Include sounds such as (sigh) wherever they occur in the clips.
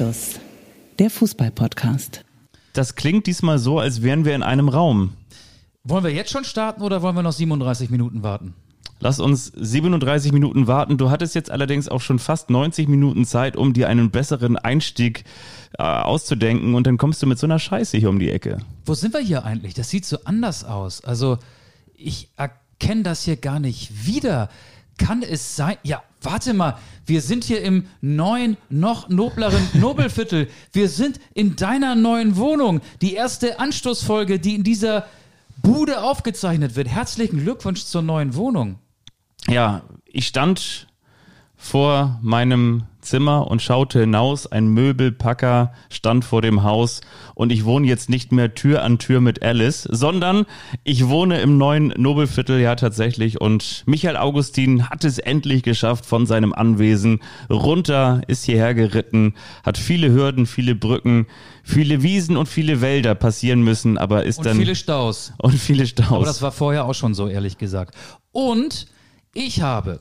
Anstoß, der Fußball-Podcast. Das klingt diesmal so, als wären wir in einem Raum. Wollen wir jetzt schon starten oder wollen wir noch 37 Minuten warten? Lass uns 37 Minuten warten. Du hattest jetzt allerdings auch schon fast 90 Minuten Zeit, um dir einen besseren Einstieg äh, auszudenken und dann kommst du mit so einer Scheiße hier um die Ecke. Wo sind wir hier eigentlich? Das sieht so anders aus. Also, ich erkenne das hier gar nicht wieder. Kann es sein? Ja, warte mal. Wir sind hier im neuen, noch nobleren (laughs) Nobelviertel. Wir sind in deiner neuen Wohnung. Die erste Anstoßfolge, die in dieser Bude aufgezeichnet wird. Herzlichen Glückwunsch zur neuen Wohnung. Ja, ich stand vor meinem Zimmer und schaute hinaus. Ein Möbelpacker stand vor dem Haus und ich wohne jetzt nicht mehr Tür an Tür mit Alice, sondern ich wohne im neuen Nobelviertel ja tatsächlich und Michael Augustin hat es endlich geschafft von seinem Anwesen runter, ist hierher geritten, hat viele Hürden, viele Brücken, viele Wiesen und viele Wälder passieren müssen, aber ist Und dann viele Staus. (laughs) und viele Staus. Aber das war vorher auch schon so, ehrlich gesagt. Und ich habe,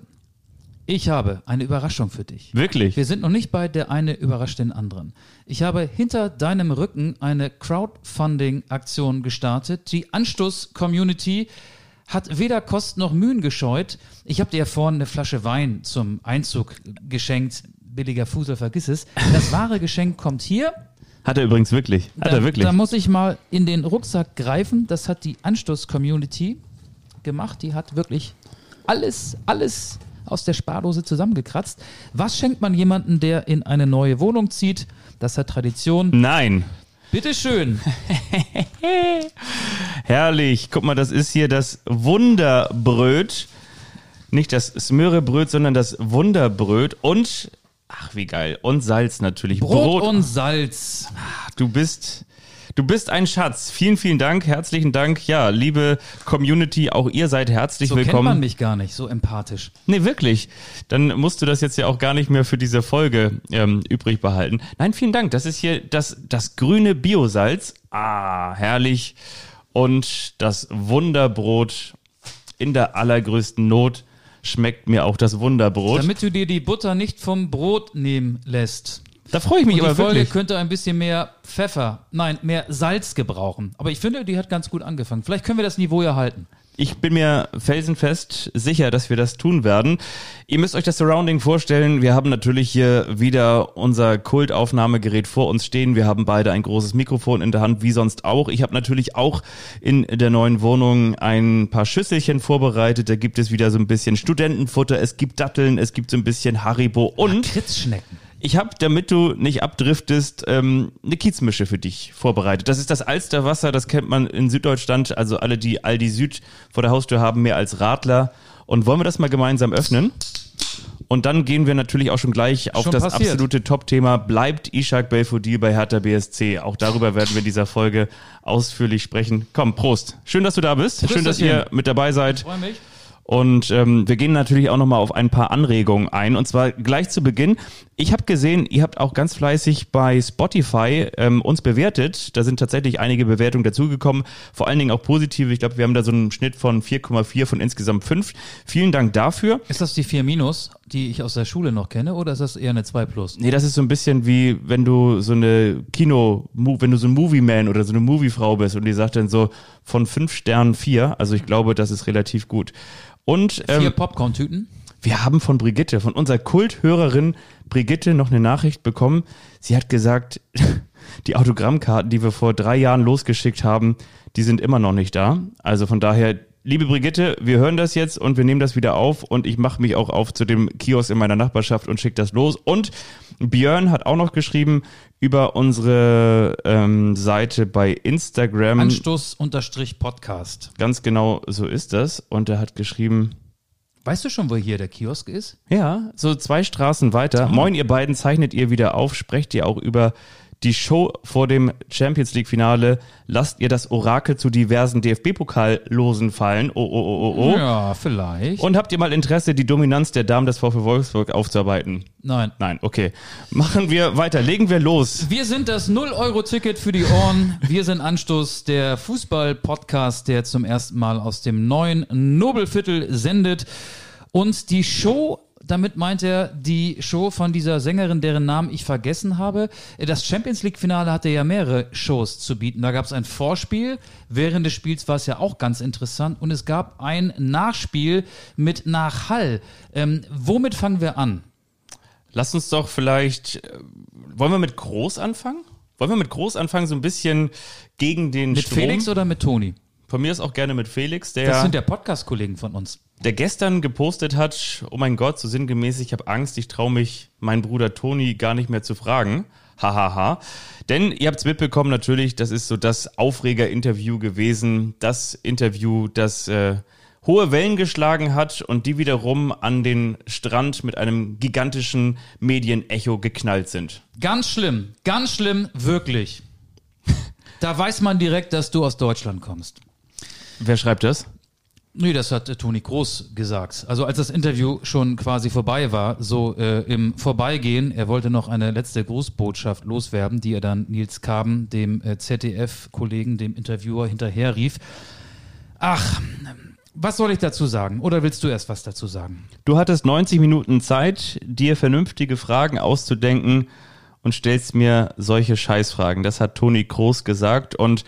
ich habe eine Überraschung für dich. Wirklich? Wir sind noch nicht bei der eine überrascht den anderen. Ich habe hinter deinem Rücken eine Crowdfunding-Aktion gestartet. Die Anstoß-Community hat weder Kosten noch Mühen gescheut. Ich habe dir ja vorhin eine Flasche Wein zum Einzug geschenkt. Billiger Fusel, vergiss es. Das wahre Geschenk kommt hier. Hat er übrigens wirklich. Hat da, er wirklich. Da muss ich mal in den Rucksack greifen. Das hat die Anstoß-Community gemacht. Die hat wirklich alles, alles aus der Spardose zusammengekratzt. Was schenkt man jemandem, der in eine neue Wohnung zieht? Das hat Tradition. Nein. Bitteschön. (laughs) Herrlich. Guck mal, das ist hier das Wunderbröt. Nicht das Smörebröt, sondern das Wunderbröt. Und, ach wie geil, und Salz natürlich. Brot, und Salz. Du bist, du bist ein Schatz. Vielen, vielen Dank. Herzlichen Dank. Ja, liebe Community, auch ihr seid herzlich So kennt willkommen. man mich gar nicht, so empathisch. Nee, wirklich. Dann musst du das jetzt ja auch gar nicht mehr für diese Folge ähm, übrig behalten. Nein, vielen Dank. Das ist hier das, das grüne Biosalz. Ah, herrlich. Und das Wunderbrot in der allergrößten Not schmeckt mir auch das Wunderbrot. Damit du dir die Butter nicht vom Brot nehmen lässt. Da freue ich mich Und die aber Folge wirklich. könnte ein bisschen mehr Pfeffer, nein, mehr Salz gebrauchen. Aber ich finde, die hat ganz gut angefangen. Vielleicht können wir das Niveau ja halten. Ich bin mir felsenfest sicher, dass wir das tun werden. Ihr müsst euch das Surrounding vorstellen. Wir haben natürlich hier wieder unser Kultaufnahmegerät vor uns stehen. Wir haben beide ein großes Mikrofon in der Hand, wie sonst auch. Ich habe natürlich auch in der neuen Wohnung ein paar Schüsselchen vorbereitet. Da gibt es wieder so ein bisschen Studentenfutter, es gibt Datteln, es gibt so ein bisschen Haribo und Kritzschnecken. Ich habe, damit du nicht abdriftest, ähm, eine Kiezmische für dich vorbereitet. Das ist das Alsterwasser, das kennt man in Süddeutschland. Also alle, die Aldi Süd vor der Haustür haben, mehr als Radler. Und wollen wir das mal gemeinsam öffnen? Und dann gehen wir natürlich auch schon gleich auf Schon das passiert. absolute Top-Thema. Bleibt Ishak Belfodil bei Hertha BSC? Auch darüber werden wir in dieser Folge ausführlich sprechen. Komm, Prost. Schön, dass du da bist. Schön, dass ihr mit dabei seid. Freue mich. Und ähm, wir gehen natürlich auch nochmal auf ein paar Anregungen ein. Und zwar gleich zu Beginn. Ich habe gesehen, ihr habt auch ganz fleißig bei Spotify ähm, uns bewertet. Da sind tatsächlich einige Bewertungen dazugekommen. Vor allen Dingen auch positive. Ich glaube, wir haben da so einen Schnitt von 4,4 von insgesamt 5. Vielen Dank dafür. Ist das die 4 Minus, die ich aus der Schule noch kenne, oder ist das eher eine 2 Plus? Nee, das ist so ein bisschen wie, wenn du so eine Kino, wenn du so ein Movie-Man oder so eine Moviefrau bist und die sagt dann so von fünf Sternen vier. Also ich glaube, das ist relativ gut. Und ähm, Vier Popcorn-Tüten? Wir haben von Brigitte, von unserer Kulthörerin Brigitte noch eine Nachricht bekommen. Sie hat gesagt, (laughs) die Autogrammkarten, die wir vor drei Jahren losgeschickt haben, die sind immer noch nicht da. Also von daher, liebe Brigitte, wir hören das jetzt und wir nehmen das wieder auf und ich mache mich auch auf zu dem Kiosk in meiner Nachbarschaft und schicke das los. Und Björn hat auch noch geschrieben über unsere ähm, Seite bei Instagram. Anstoß-Podcast. Ganz genau so ist das. Und er hat geschrieben, Weißt du schon, wo hier der Kiosk ist? Ja, so zwei Straßen weiter. Moin, ihr beiden, zeichnet ihr wieder auf, sprecht ihr auch über die Show vor dem Champions League Finale. Lasst ihr das Orakel zu diversen DFB-Pokallosen fallen. Oh, oh, oh, oh, oh. Ja, vielleicht. Und habt ihr mal Interesse, die Dominanz der Damen des VfL Wolfsburg aufzuarbeiten? Nein. Nein, okay. Machen wir weiter. Legen wir los. Wir sind das 0-Euro-Ticket für die Ohren. Wir sind Anstoß, der Fußball-Podcast, der zum ersten Mal aus dem neuen Nobelviertel sendet. Und die Show Damit meint er die Show von dieser Sängerin, deren Namen ich vergessen habe. Das Champions League-Finale hatte ja mehrere Shows zu bieten. Da gab es ein Vorspiel. Während des Spiels war es ja auch ganz interessant. Und es gab ein Nachspiel mit Nachhall. Ähm, womit fangen wir an? Lass uns doch vielleicht, äh, wollen wir mit Groß anfangen? Wollen wir mit Groß anfangen, so ein bisschen gegen den Mit Strom? Felix oder mit Toni? Von mir ist auch gerne mit Felix, der, Das sind ja Podcast-Kollegen von uns. der gestern gepostet hat, oh mein Gott, so sinngemäß, ich habe Angst, ich traue mich meinen Bruder Toni gar nicht mehr zu fragen. Hahaha. Ha, ha. Denn ihr habt es mitbekommen, natürlich, das ist so das Aufreger-Interview gewesen. Das Interview, das äh, hohe Wellen geschlagen hat und die wiederum an den Strand mit einem gigantischen Medienecho geknallt sind. Ganz schlimm, ganz schlimm, wirklich. (laughs) Da weiß man direkt, dass du aus Deutschland kommst. Wer schreibt das? Nee, das hat äh, Toni Groß gesagt. Also als das Interview schon quasi vorbei war, so äh, im Vorbeigehen, er wollte noch eine letzte Grußbotschaft loswerden, die er dann Nils Kaben, dem äh, ZDF-Kollegen, dem Interviewer, hinterherrief. Ach, was soll ich dazu sagen? Oder willst du erst was dazu sagen? Du hattest 90 Minuten Zeit, dir vernünftige Fragen auszudenken und stellst mir solche Scheißfragen. Das hat Toni Kroos gesagt und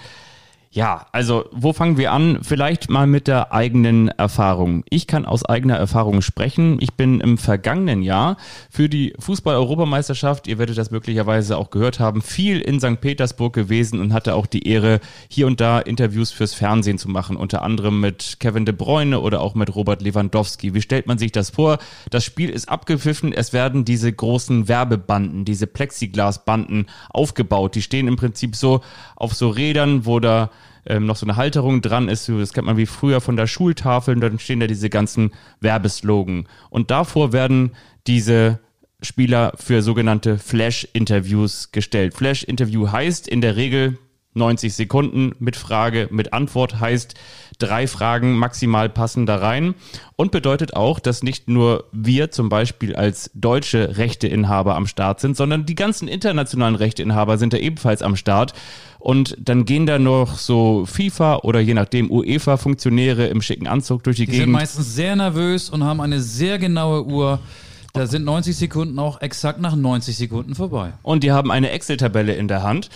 ja, also wo fangen wir an? Vielleicht mal mit der eigenen Erfahrung. Ich kann aus eigener Erfahrung sprechen. Ich bin im vergangenen Jahr für die Fußball-Europameisterschaft, ihr werdet das möglicherweise auch gehört haben, viel in St. Petersburg gewesen und hatte auch die Ehre, hier und da Interviews fürs Fernsehen zu machen, unter anderem mit Kevin de Bruyne oder auch mit Robert Lewandowski. Wie stellt man sich das vor? Das Spiel ist abgepfiffen, es werden diese großen Werbebanden, diese Plexiglasbanden aufgebaut. Die stehen im Prinzip so auf so Rädern, wo da ähm, noch so eine Halterung dran ist. Das kennt man wie früher von der Schultafel und dann stehen da diese ganzen Werbeslogan. Und davor werden diese Spieler für sogenannte Flash-Interviews gestellt. Flash-Interview heißt in der Regel 90 Sekunden mit Frage, mit Antwort heißt drei Fragen maximal passen da rein und bedeutet auch, dass nicht nur wir zum Beispiel als deutsche Rechteinhaber am Start sind, sondern die ganzen internationalen Rechteinhaber sind da ebenfalls am Start. Und dann gehen da noch so FIFA oder je nachdem UEFA-Funktionäre im schicken Anzug durch die, Die sind Gegend. meistens sehr nervös und haben eine sehr genaue Uhr. Da sind 90 Sekunden auch exakt nach 90 Sekunden vorbei. und die haben eine Excel-Tabelle in der Hand.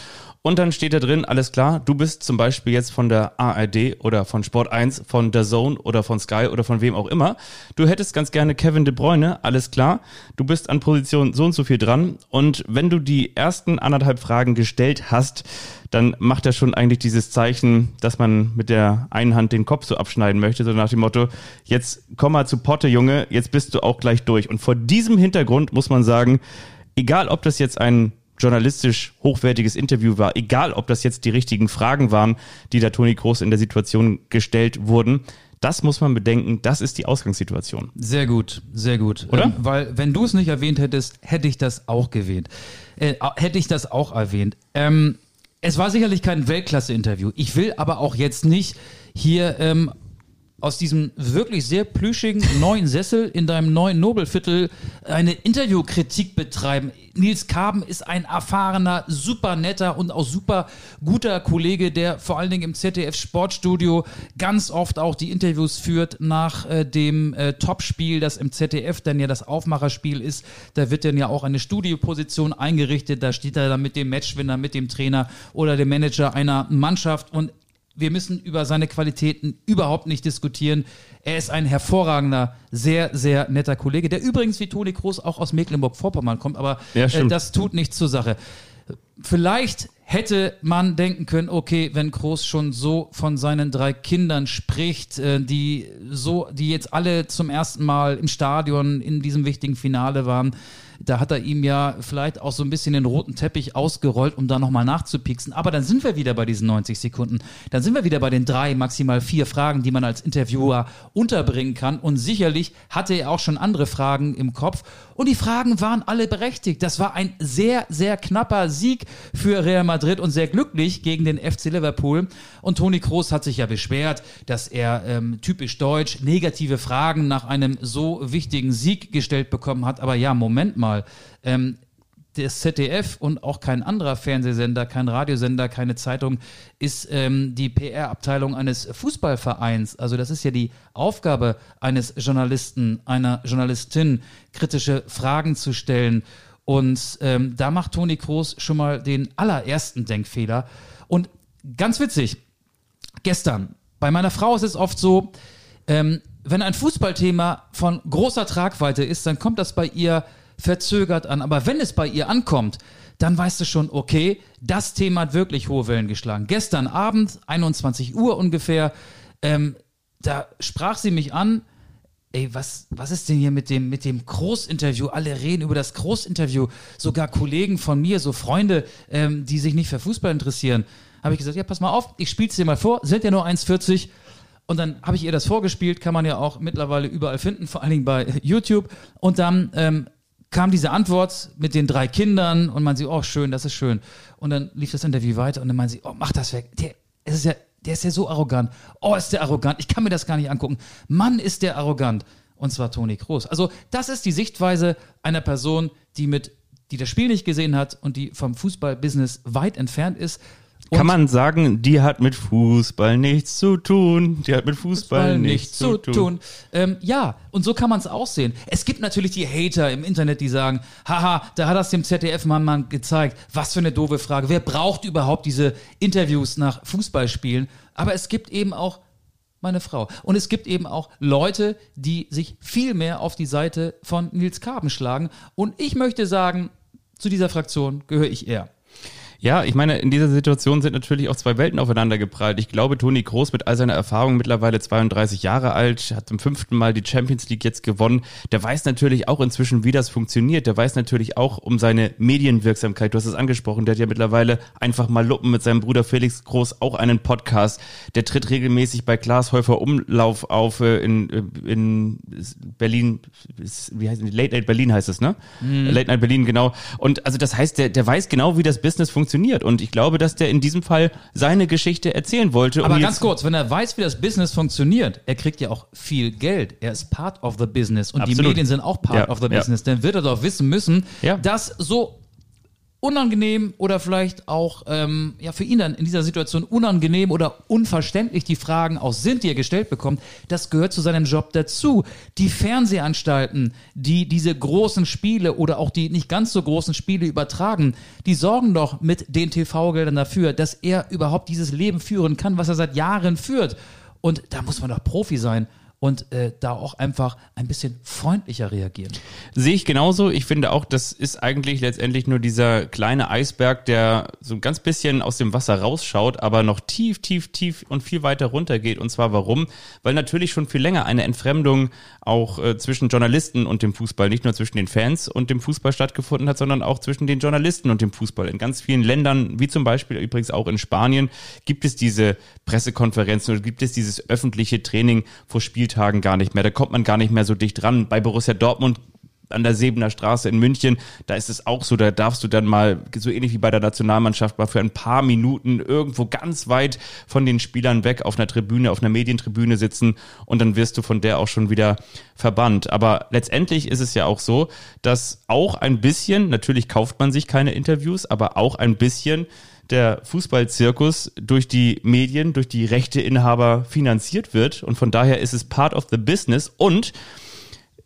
Und dann steht da drin, alles klar, du bist zum Beispiel jetzt von der ARD oder von Sport 1, von der Zone oder von Sky oder von wem auch immer. Du hättest ganz gerne Kevin de Bruyne, alles klar. Du bist an Position so und so viel dran. Und wenn du die ersten anderthalb Fragen gestellt hast, dann macht er schon eigentlich dieses Zeichen, dass man mit der einen Hand den Kopf so abschneiden möchte, so nach dem Motto, jetzt komm mal zu Potte, Junge, jetzt bist du auch gleich durch. Und vor diesem Hintergrund muss man sagen, egal ob das jetzt ein journalistisch hochwertiges Interview war, egal ob das jetzt die richtigen Fragen waren, die da Toni Groß in der Situation gestellt wurden, das muss man bedenken, das ist die Ausgangssituation. Sehr gut, sehr gut. Oder? Ähm, weil, wenn du es nicht erwähnt hättest, hätte ich das auch gewähnt. Äh, hätte ich das auch erwähnt. Ähm, es war sicherlich kein Weltklasse-Interview. Ich will aber auch jetzt nicht hier ähm, aus diesem wirklich sehr plüschigen neuen Sessel in deinem neuen Nobelviertel eine Interviewkritik betreiben. Nils Kaben ist ein erfahrener, super netter und auch super guter Kollege, der vor allen Dingen im ZDF Sportstudio ganz oft auch die Interviews führt nach äh, dem äh, Topspiel, das im ZDF dann ja das Aufmacherspiel ist. Da wird dann ja auch eine Studioposition eingerichtet. Da steht er dann mit dem Matchwinner, mit dem Trainer oder dem Manager einer Mannschaft und wir müssen über seine Qualitäten überhaupt nicht diskutieren. Er ist ein hervorragender, sehr, sehr netter Kollege, der übrigens wie Toni Kroos auch aus Mecklenburg-Vorpommern kommt, aber Ja, äh, das tut nichts zur Sache. Vielleicht hätte man denken können, okay, wenn Kroos schon so von seinen drei Kindern spricht, äh, die so, die jetzt alle zum ersten Mal im Stadion in diesem wichtigen Finale waren, da hat er ihm ja vielleicht auch so ein bisschen den roten Teppich ausgerollt, um da nochmal nachzupieksen. Aber dann sind wir wieder bei diesen 90 Sekunden. Dann sind wir wieder bei den drei, maximal vier Fragen, die man als Interviewer unterbringen kann. Und sicherlich hatte er auch schon andere Fragen im Kopf. Und die Fragen waren alle berechtigt. Das war ein sehr, sehr knapper Sieg für Real Madrid und sehr glücklich gegen den FC Liverpool. Und Toni Kroos hat sich ja beschwert, dass er ähm, typisch deutsch negative Fragen nach einem so wichtigen Sieg gestellt bekommen hat. Aber ja, Moment mal. Ähm, das ZDF und auch kein anderer Fernsehsender, kein Radiosender, keine Zeitung ist ähm, die PR-Abteilung eines Fußballvereins. Also das ist ja die Aufgabe eines Journalisten, einer Journalistin, kritische Fragen zu stellen. Und ähm, da macht Toni Kroos schon mal den allerersten Denkfehler. Und ganz witzig, gestern, bei meiner Frau ist es oft so, ähm, wenn ein Fußballthema von großer Tragweite ist, dann kommt das bei ihr verzögert an. Aber wenn es bei ihr ankommt, dann weißt du schon, okay, das Thema hat wirklich hohe Wellen geschlagen. Gestern Abend, 21 Uhr ungefähr, ähm, da sprach sie mich an, ey, was, was ist denn hier mit dem, mit dem Großinterview? Alle reden über das Großinterview. Sogar Kollegen von mir, so Freunde, ähm, die sich nicht für Fußball interessieren. Habe ich gesagt, ja, pass mal auf, ich spiele es dir mal vor, sind ja nur 1,40. Und dann habe ich ihr das vorgespielt, kann man ja auch mittlerweile überall finden, vor allen Dingen bei YouTube. Und dann ähm, kam diese Antwort mit den drei Kindern und man sieht, oh, schön, das ist schön. Und dann lief das Interview weiter und dann meinen sie, oh, mach das weg. Der, es ist ja der ist ja so arrogant. Oh, ist der arrogant. Ich kann mir das gar nicht angucken. Mann, ist der arrogant. Und zwar Toni Kroos. Also, das ist die Sichtweise einer Person, die mit, die das Spiel nicht gesehen hat und die vom Fußballbusiness weit entfernt ist. Und Kann man sagen, die hat mit Fußball nichts zu tun. Die hat mit Fußball, Fußball nichts zu tun. Ähm, ja, und so kann man es auch sehen. Es gibt natürlich die Hater im Internet, die sagen, haha, da hat das dem ZDF-Mann mal gezeigt. Was für eine doofe Frage. Wer braucht überhaupt diese Interviews nach Fußballspielen? Aber es gibt eben auch meine Frau. Und es gibt eben auch Leute, die sich viel mehr auf die Seite von Nils Kaben schlagen. Und ich möchte sagen, zu dieser Fraktion gehöre ich eher. Ja, ich meine, in dieser Situation sind natürlich auch zwei Welten aufeinander geprallt. Ich glaube, Toni Kroos mit all seiner Erfahrung mittlerweile 32 Jahre alt, hat zum fünften Mal die Champions League jetzt gewonnen. Der weiß natürlich auch inzwischen, wie das funktioniert. Der weiß natürlich auch um seine Medienwirksamkeit. Du hast es angesprochen. Der hat ja mittlerweile einfach mal Luppen mit seinem Bruder Felix Groß auch einen Podcast. Der tritt regelmäßig bei Klaas Häufer Umlauf auf äh, in, äh, in Berlin. Wie heißt es? Late Night Berlin heißt es, ne? Mhm. Late Night Berlin, genau. Und also das heißt, der, der weiß genau, wie das Business funktioniert. Und ich glaube, dass der in diesem Fall seine Geschichte erzählen wollte. um Aber ganz kurz, wenn er weiß, wie das Business funktioniert, er kriegt ja auch viel Geld. Er ist part of the business und die Absolut. Medien sind auch part Ja, of the ja. business. Dann wird er doch wissen müssen, Ja. dass so unangenehm oder vielleicht auch ähm, ja für ihn dann in dieser Situation unangenehm oder unverständlich die Fragen auch sind, die er gestellt bekommt, das gehört zu seinem Job dazu. Die Fernsehanstalten, die diese großen Spiele oder auch die nicht ganz so großen Spiele übertragen, die sorgen doch mit den TV-Geldern dafür, dass er überhaupt dieses Leben führen kann, was er seit Jahren führt. Und da muss man doch Profi sein und äh, da auch einfach ein bisschen freundlicher reagieren. Sehe ich genauso. Ich finde auch, das ist eigentlich letztendlich nur dieser kleine Eisberg, der so ein ganz bisschen aus dem Wasser rausschaut, aber noch tief, tief, tief und viel weiter runter geht. Und zwar warum? Weil natürlich schon viel länger eine Entfremdung auch äh, zwischen Journalisten und dem Fußball, nicht nur zwischen den Fans und dem Fußball stattgefunden hat, sondern auch zwischen den Journalisten und dem Fußball. In ganz vielen Ländern, wie zum Beispiel übrigens auch in Spanien, gibt es diese Pressekonferenzen oder gibt es dieses öffentliche Training vor Spieltagen gar nicht mehr. Da kommt man gar nicht mehr so dicht ran. Bei Borussia Dortmund an der Sebener Straße in München, da ist es auch so, da darfst du dann mal, so ähnlich wie bei der Nationalmannschaft, mal für ein paar Minuten irgendwo ganz weit von den Spielern weg auf einer Tribüne, auf einer Medientribüne sitzen und dann wirst du von der auch schon wieder verbannt. Aber letztendlich ist es ja auch so, dass auch ein bisschen, natürlich kauft man sich keine Interviews, aber auch ein bisschen der Fußballzirkus durch die Medien, durch die Rechteinhaber finanziert wird und von daher ist es part of the business und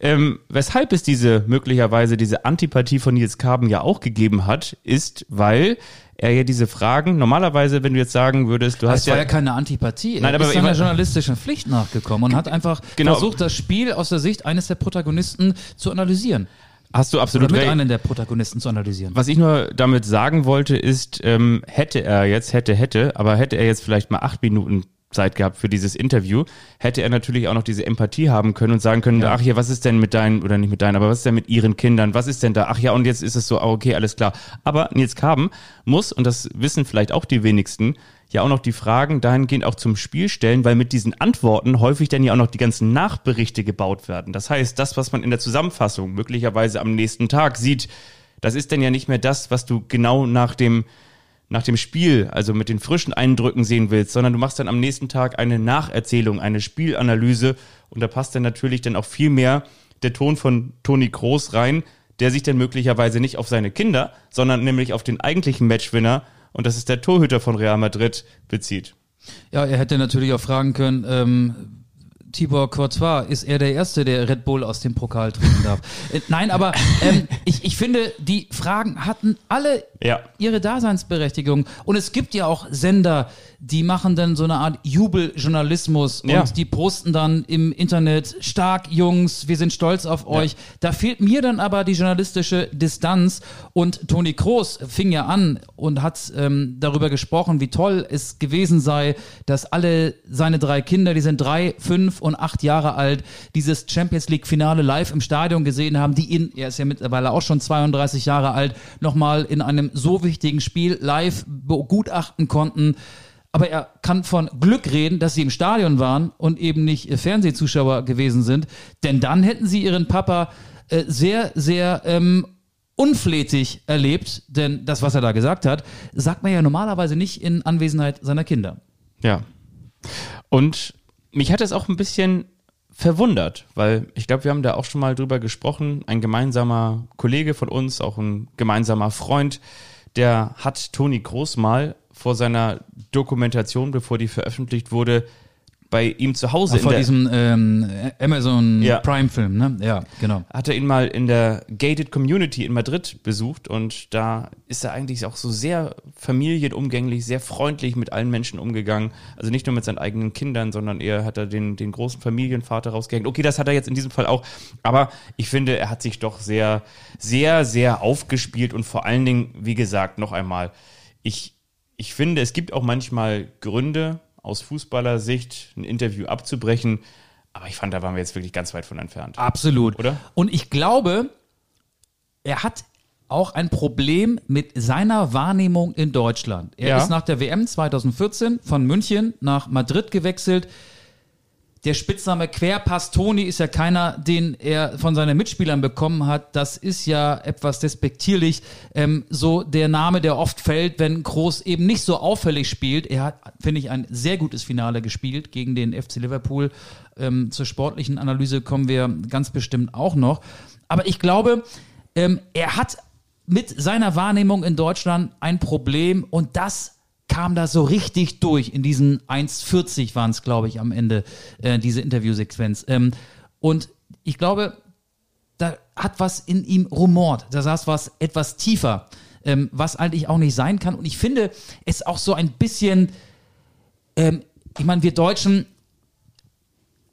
ähm, weshalb es diese möglicherweise diese Antipathie von Nils Kaben ja auch gegeben hat, ist, weil er ja diese Fragen, normalerweise, wenn du jetzt sagen würdest, du hast Es war ja, ja keine Antipathie. Er Nein, aber ist seiner journalistischen Pflicht nachgekommen und hat einfach Genau. versucht, das Spiel aus der Sicht eines der Protagonisten zu analysieren. Hast du Oder absolut mit recht. einem der Protagonisten zu analysieren. Was ich nur damit sagen wollte, ist, ähm, hätte er jetzt, hätte, hätte, aber hätte er jetzt vielleicht mal acht Minuten Zeit gehabt für dieses Interview, hätte er natürlich auch noch diese Empathie haben können und sagen können, Ja. ach ja, was ist denn mit deinen, oder nicht mit deinen, aber was ist denn mit ihren Kindern, was ist denn da, ach ja, und jetzt ist es so, ah, okay, alles klar. Aber Nils Kaben muss, und das wissen vielleicht auch die wenigsten, ja auch noch die Fragen dahingehend auch zum Spiel stellen, weil mit diesen Antworten häufig dann ja auch noch die ganzen Nachberichte gebaut werden. Das heißt, das, was man in der Zusammenfassung möglicherweise am nächsten Tag sieht, das ist dann ja nicht mehr das, was du genau nach dem nach dem Spiel, also mit den frischen Eindrücken sehen willst, sondern du machst dann am nächsten Tag eine Nacherzählung, eine Spielanalyse und da passt dann natürlich dann auch viel mehr der Ton von Toni Kroos rein, der sich dann möglicherweise nicht auf seine Kinder, sondern nämlich auf den eigentlichen Matchwinner, und das ist der Torhüter von Real Madrid, bezieht. Ja, er hätte natürlich auch fragen können, ähm, Tibor Courtois, ist er der Erste, der Red Bull aus dem Pokal trinken darf? Äh, nein, aber ähm, ich, ich finde, die Fragen hatten alle Ja. ihre Daseinsberechtigung. Und es gibt ja auch Sender, die machen dann so eine Art Jubeljournalismus Ja. und die posten dann im Internet, stark Jungs, wir sind stolz auf euch. Da fehlt mir dann aber die journalistische Distanz. Und Toni Kroos fing ja an und hat ähm, darüber gesprochen, wie toll es gewesen sei, dass alle seine drei Kinder, die sind drei, fünf und acht Jahre alt, dieses Champions League Finale live im Stadion gesehen haben, die ihn, er ist ja mittlerweile auch schon 32 Jahre alt, nochmal in einem so wichtigen Spiel live begutachten konnten. Aber er kann von Glück reden, dass sie im Stadion waren und eben nicht äh, Fernsehzuschauer gewesen sind. Denn dann hätten sie ihren Papa äh, sehr, sehr ähm, unflätig erlebt. Denn das, was er da gesagt hat, sagt man ja normalerweise nicht in Anwesenheit seiner Kinder. Ja. Und mich hat es auch ein bisschen verwundert, weil ich glaube, wir haben da auch schon mal drüber gesprochen. Ein gemeinsamer Kollege von uns, auch ein gemeinsamer Freund, der hat Toni Groß mal vor seiner Dokumentation, bevor die veröffentlicht wurde, bei ihm zu Hause in Vor diesem ähm, Amazon Ja. Prime-Film, ne? Ja, genau. hat er ihn mal in der Gated Community in Madrid besucht und da ist er eigentlich auch so sehr familienumgänglich, sehr freundlich mit allen Menschen umgegangen. Also nicht nur mit seinen eigenen Kindern, sondern eher hat er den, den großen Familienvater rausgehängt. Okay, das hat er jetzt in diesem Fall auch, aber ich finde, er hat sich doch sehr, sehr, sehr aufgespielt und vor allen Dingen, wie gesagt, noch einmal, ich, ich finde, es gibt auch manchmal Gründe, aus Fußballersicht ein Interview abzubrechen, aber ich fand, da waren wir jetzt wirklich ganz weit von entfernt. Absolut. Oder? Und ich glaube, er hat auch ein Problem mit seiner Wahrnehmung in Deutschland. Er Ja. ist nach der WM 2014 von München nach Madrid gewechselt. Der Spitzname Querpass Toni ist ja keiner, den er von seinen Mitspielern bekommen hat. Das ist ja etwas despektierlich. Ähm, so der Name, der oft fällt, wenn Groß eben nicht so auffällig spielt. Er hat, finde ich, ein sehr gutes Finale gespielt gegen den FC Liverpool. Ähm, zur sportlichen Analyse kommen wir ganz bestimmt auch noch. Aber ich glaube, ähm, er hat mit seiner Wahrnehmung in Deutschland ein Problem und das kam da so richtig durch. In diesen 1,40 waren es, glaube ich, am Ende, äh, diese Interviewsequenz. Ähm, und ich glaube, da hat was in ihm rumort. Da saß was etwas tiefer, ähm, was eigentlich auch nicht sein kann. Und ich finde es auch so ein bisschen, ähm, ich meine, wir Deutschen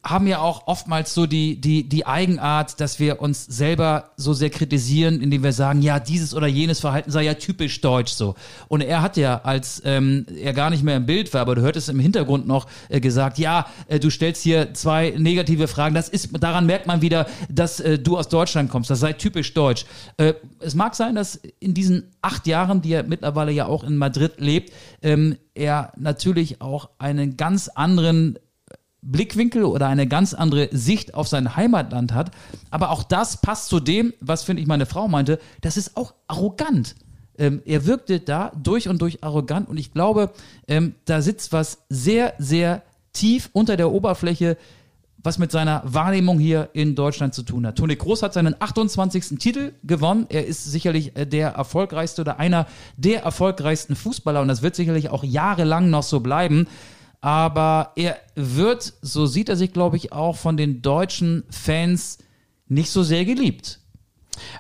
haben ja auch oftmals so die, die, die Eigenart, dass wir uns selber so sehr kritisieren, indem wir sagen, ja, dieses oder jenes Verhalten sei ja typisch deutsch so. Und er hat ja, als ähm, er gar nicht mehr im Bild war, aber du hörtest im Hintergrund noch äh, gesagt, ja, äh, du stellst hier zwei negative Fragen. Das ist, daran merkt man wieder, dass äh, du aus Deutschland kommst. Das sei typisch deutsch. Äh, es mag sein, dass in diesen acht Jahren, die er mittlerweile ja auch in Madrid lebt, ähm, er natürlich auch einen ganz anderen Blickwinkel oder eine ganz andere Sicht auf sein Heimatland hat. Aber auch das passt zu dem, was, finde ich, meine Frau meinte, das ist auch arrogant. Ähm, er wirkte da durch und durch arrogant und ich glaube, ähm, da sitzt was sehr, sehr tief unter der Oberfläche, was mit seiner Wahrnehmung hier in Deutschland zu tun hat. Toni Kroos hat seinen 28. Titel gewonnen. Er ist sicherlich äh, der erfolgreichste oder einer der erfolgreichsten Fußballer und das wird sicherlich auch jahrelang noch so bleiben. Aber er wird, so sieht er sich, glaube ich, auch von den deutschen Fans nicht so sehr geliebt.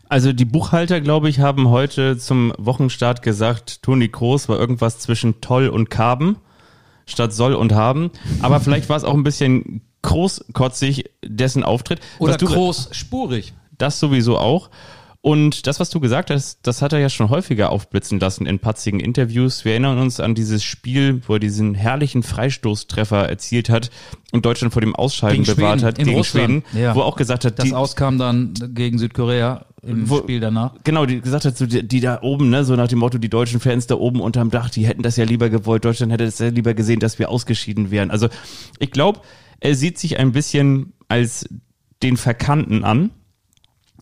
Also die Buchhalter, glaube ich, haben heute zum Wochenstart gesagt, Toni Kroos war irgendwas zwischen toll und Karben statt soll und haben. Aber vielleicht war es auch ein bisschen großkotzig, dessen Auftritt. Oder Was du- groß spurig. Das sowieso auch. Und das, was du gesagt hast, das hat er ja schon häufiger aufblitzen lassen in patzigen Interviews. Wir erinnern uns an dieses Spiel, wo er diesen herrlichen Freistoßtreffer erzielt hat und Deutschland vor dem Ausscheiden Gegen bewahrt Schweden, hat gegen Russland. Schweden, Ja. wo er auch gesagt hat, Das die, auskam dann gegen Südkorea im Wo- Spiel danach. Genau, die gesagt hat, so die, die da oben, ne, so nach dem Motto, die deutschen Fans da oben unterm Dach, die hätten das ja lieber gewollt, Deutschland hätte es ja lieber gesehen, dass wir ausgeschieden wären. Also ich glaube, er sieht sich ein bisschen als den Verkannten an.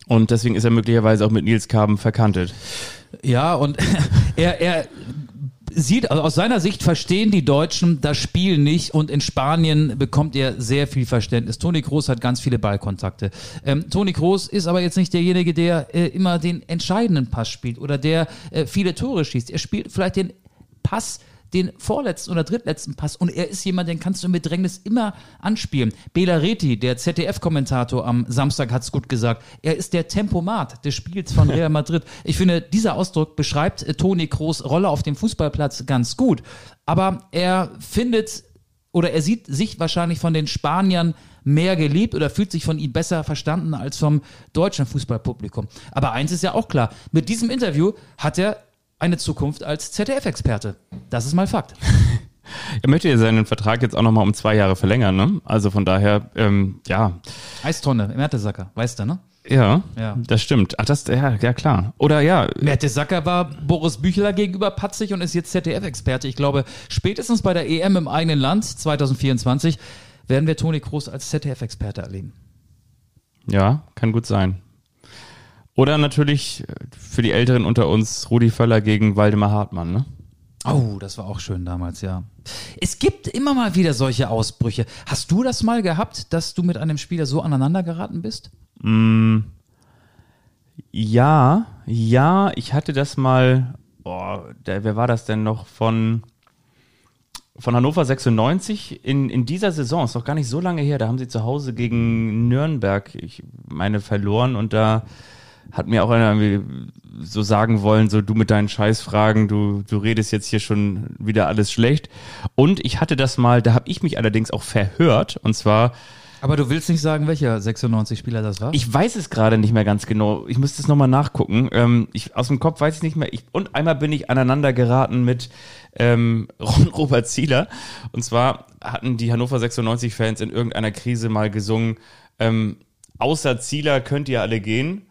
Und deswegen ist er möglicherweise auch mit Nils Kaben verkantet. Ja, und (laughs) er, er sieht, also aus seiner Sicht verstehen die Deutschen das Spiel nicht und in Spanien bekommt er sehr viel Verständnis. Toni Kroos hat ganz viele Ballkontakte. Ähm, Toni Kroos ist aber jetzt nicht derjenige, der äh, immer den entscheidenden Pass spielt oder der äh, viele Tore schießt. Er spielt vielleicht den Pass, den vorletzten oder drittletzten Pass und er ist jemand, den kannst du mit Drängnis immer anspielen. Bela Reti, der ZDF-Kommentator am Samstag hat es gut gesagt, er ist der Tempomat des Spiels von Real (laughs) Madrid. Ich finde, dieser Ausdruck beschreibt äh, Toni Kroos Rolle auf dem Fußballplatz ganz gut, aber er findet oder er sieht sich wahrscheinlich von den Spaniern mehr geliebt oder fühlt sich von ihm besser verstanden als vom deutschen Fußballpublikum. Aber eins ist ja auch klar, mit diesem Interview hat er eine Zukunft als ZDF-Experte. Das ist mal Fakt. (laughs) Er möchte ja seinen Vertrag jetzt auch nochmal um zwei Jahre verlängern, ne? Also von daher, ähm, ja. Eistonne, Mertesacker, weißt du, ne? Ja, Ja. das stimmt. Ach, das, ja, ja klar. Oder ja, Mertesacker war Boris Büchler gegenüber patzig und ist jetzt ZDF-Experte. Ich glaube, spätestens bei der EM im eigenen Land 2024 werden wir Toni Kroos als ZDF-Experte erleben. ja, kann gut sein. Oder natürlich äh, für die Älteren unter uns Rudi Völler gegen Waldemar Hartmann, ne? Oh, das war auch schön damals, ja. Es gibt immer mal wieder solche Ausbrüche. Hast du das mal gehabt, dass du mit einem Spieler so aneinander geraten bist? Ja, ja, ich hatte das mal, oh, der, wer war das denn noch von, von Hannover 96 in, in dieser Saison, ist noch gar nicht so lange her, da haben sie zu Hause gegen Nürnberg, ich meine, verloren und da hat mir auch einer so sagen wollen, so du mit deinen Scheißfragen, du, du redest jetzt hier schon wieder alles schlecht. Und ich hatte das mal, da habe ich mich allerdings auch verhört und zwar Aber du willst nicht sagen, welcher 96-Spieler das war? ich weiß es gerade nicht mehr ganz genau. Ich müsste es nochmal nachgucken. Ähm, ich, aus dem Kopf weiß ich nicht mehr. Ich, und einmal bin ich aneinander geraten mit ähm, (laughs) Ron Robert Zieler. Und zwar hatten die Hannover 96-Fans in irgendeiner Krise mal gesungen, ähm, außer Zieler könnt ihr alle gehen.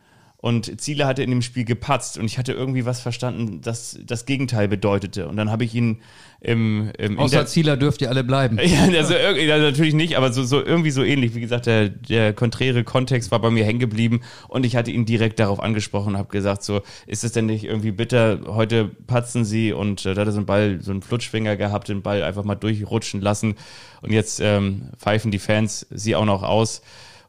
Und Zieler hatte in dem Spiel gepatzt und ich hatte irgendwie was verstanden, das das Gegenteil bedeutete. Und dann habe ich ihn im, im Außer Zieler dürft ihr alle bleiben. (laughs) ja, also ja, natürlich nicht, aber so, so irgendwie so ähnlich. Wie gesagt, der, der konträre Kontext war bei mir hängen geblieben und ich hatte ihn direkt darauf angesprochen und habe gesagt, so, ist es denn nicht irgendwie bitter, heute patzen sie und äh, da hat er so einen Ball, so einen Flutschfinger gehabt, den Ball einfach mal durchrutschen lassen und jetzt ähm, pfeifen die Fans sie auch noch aus,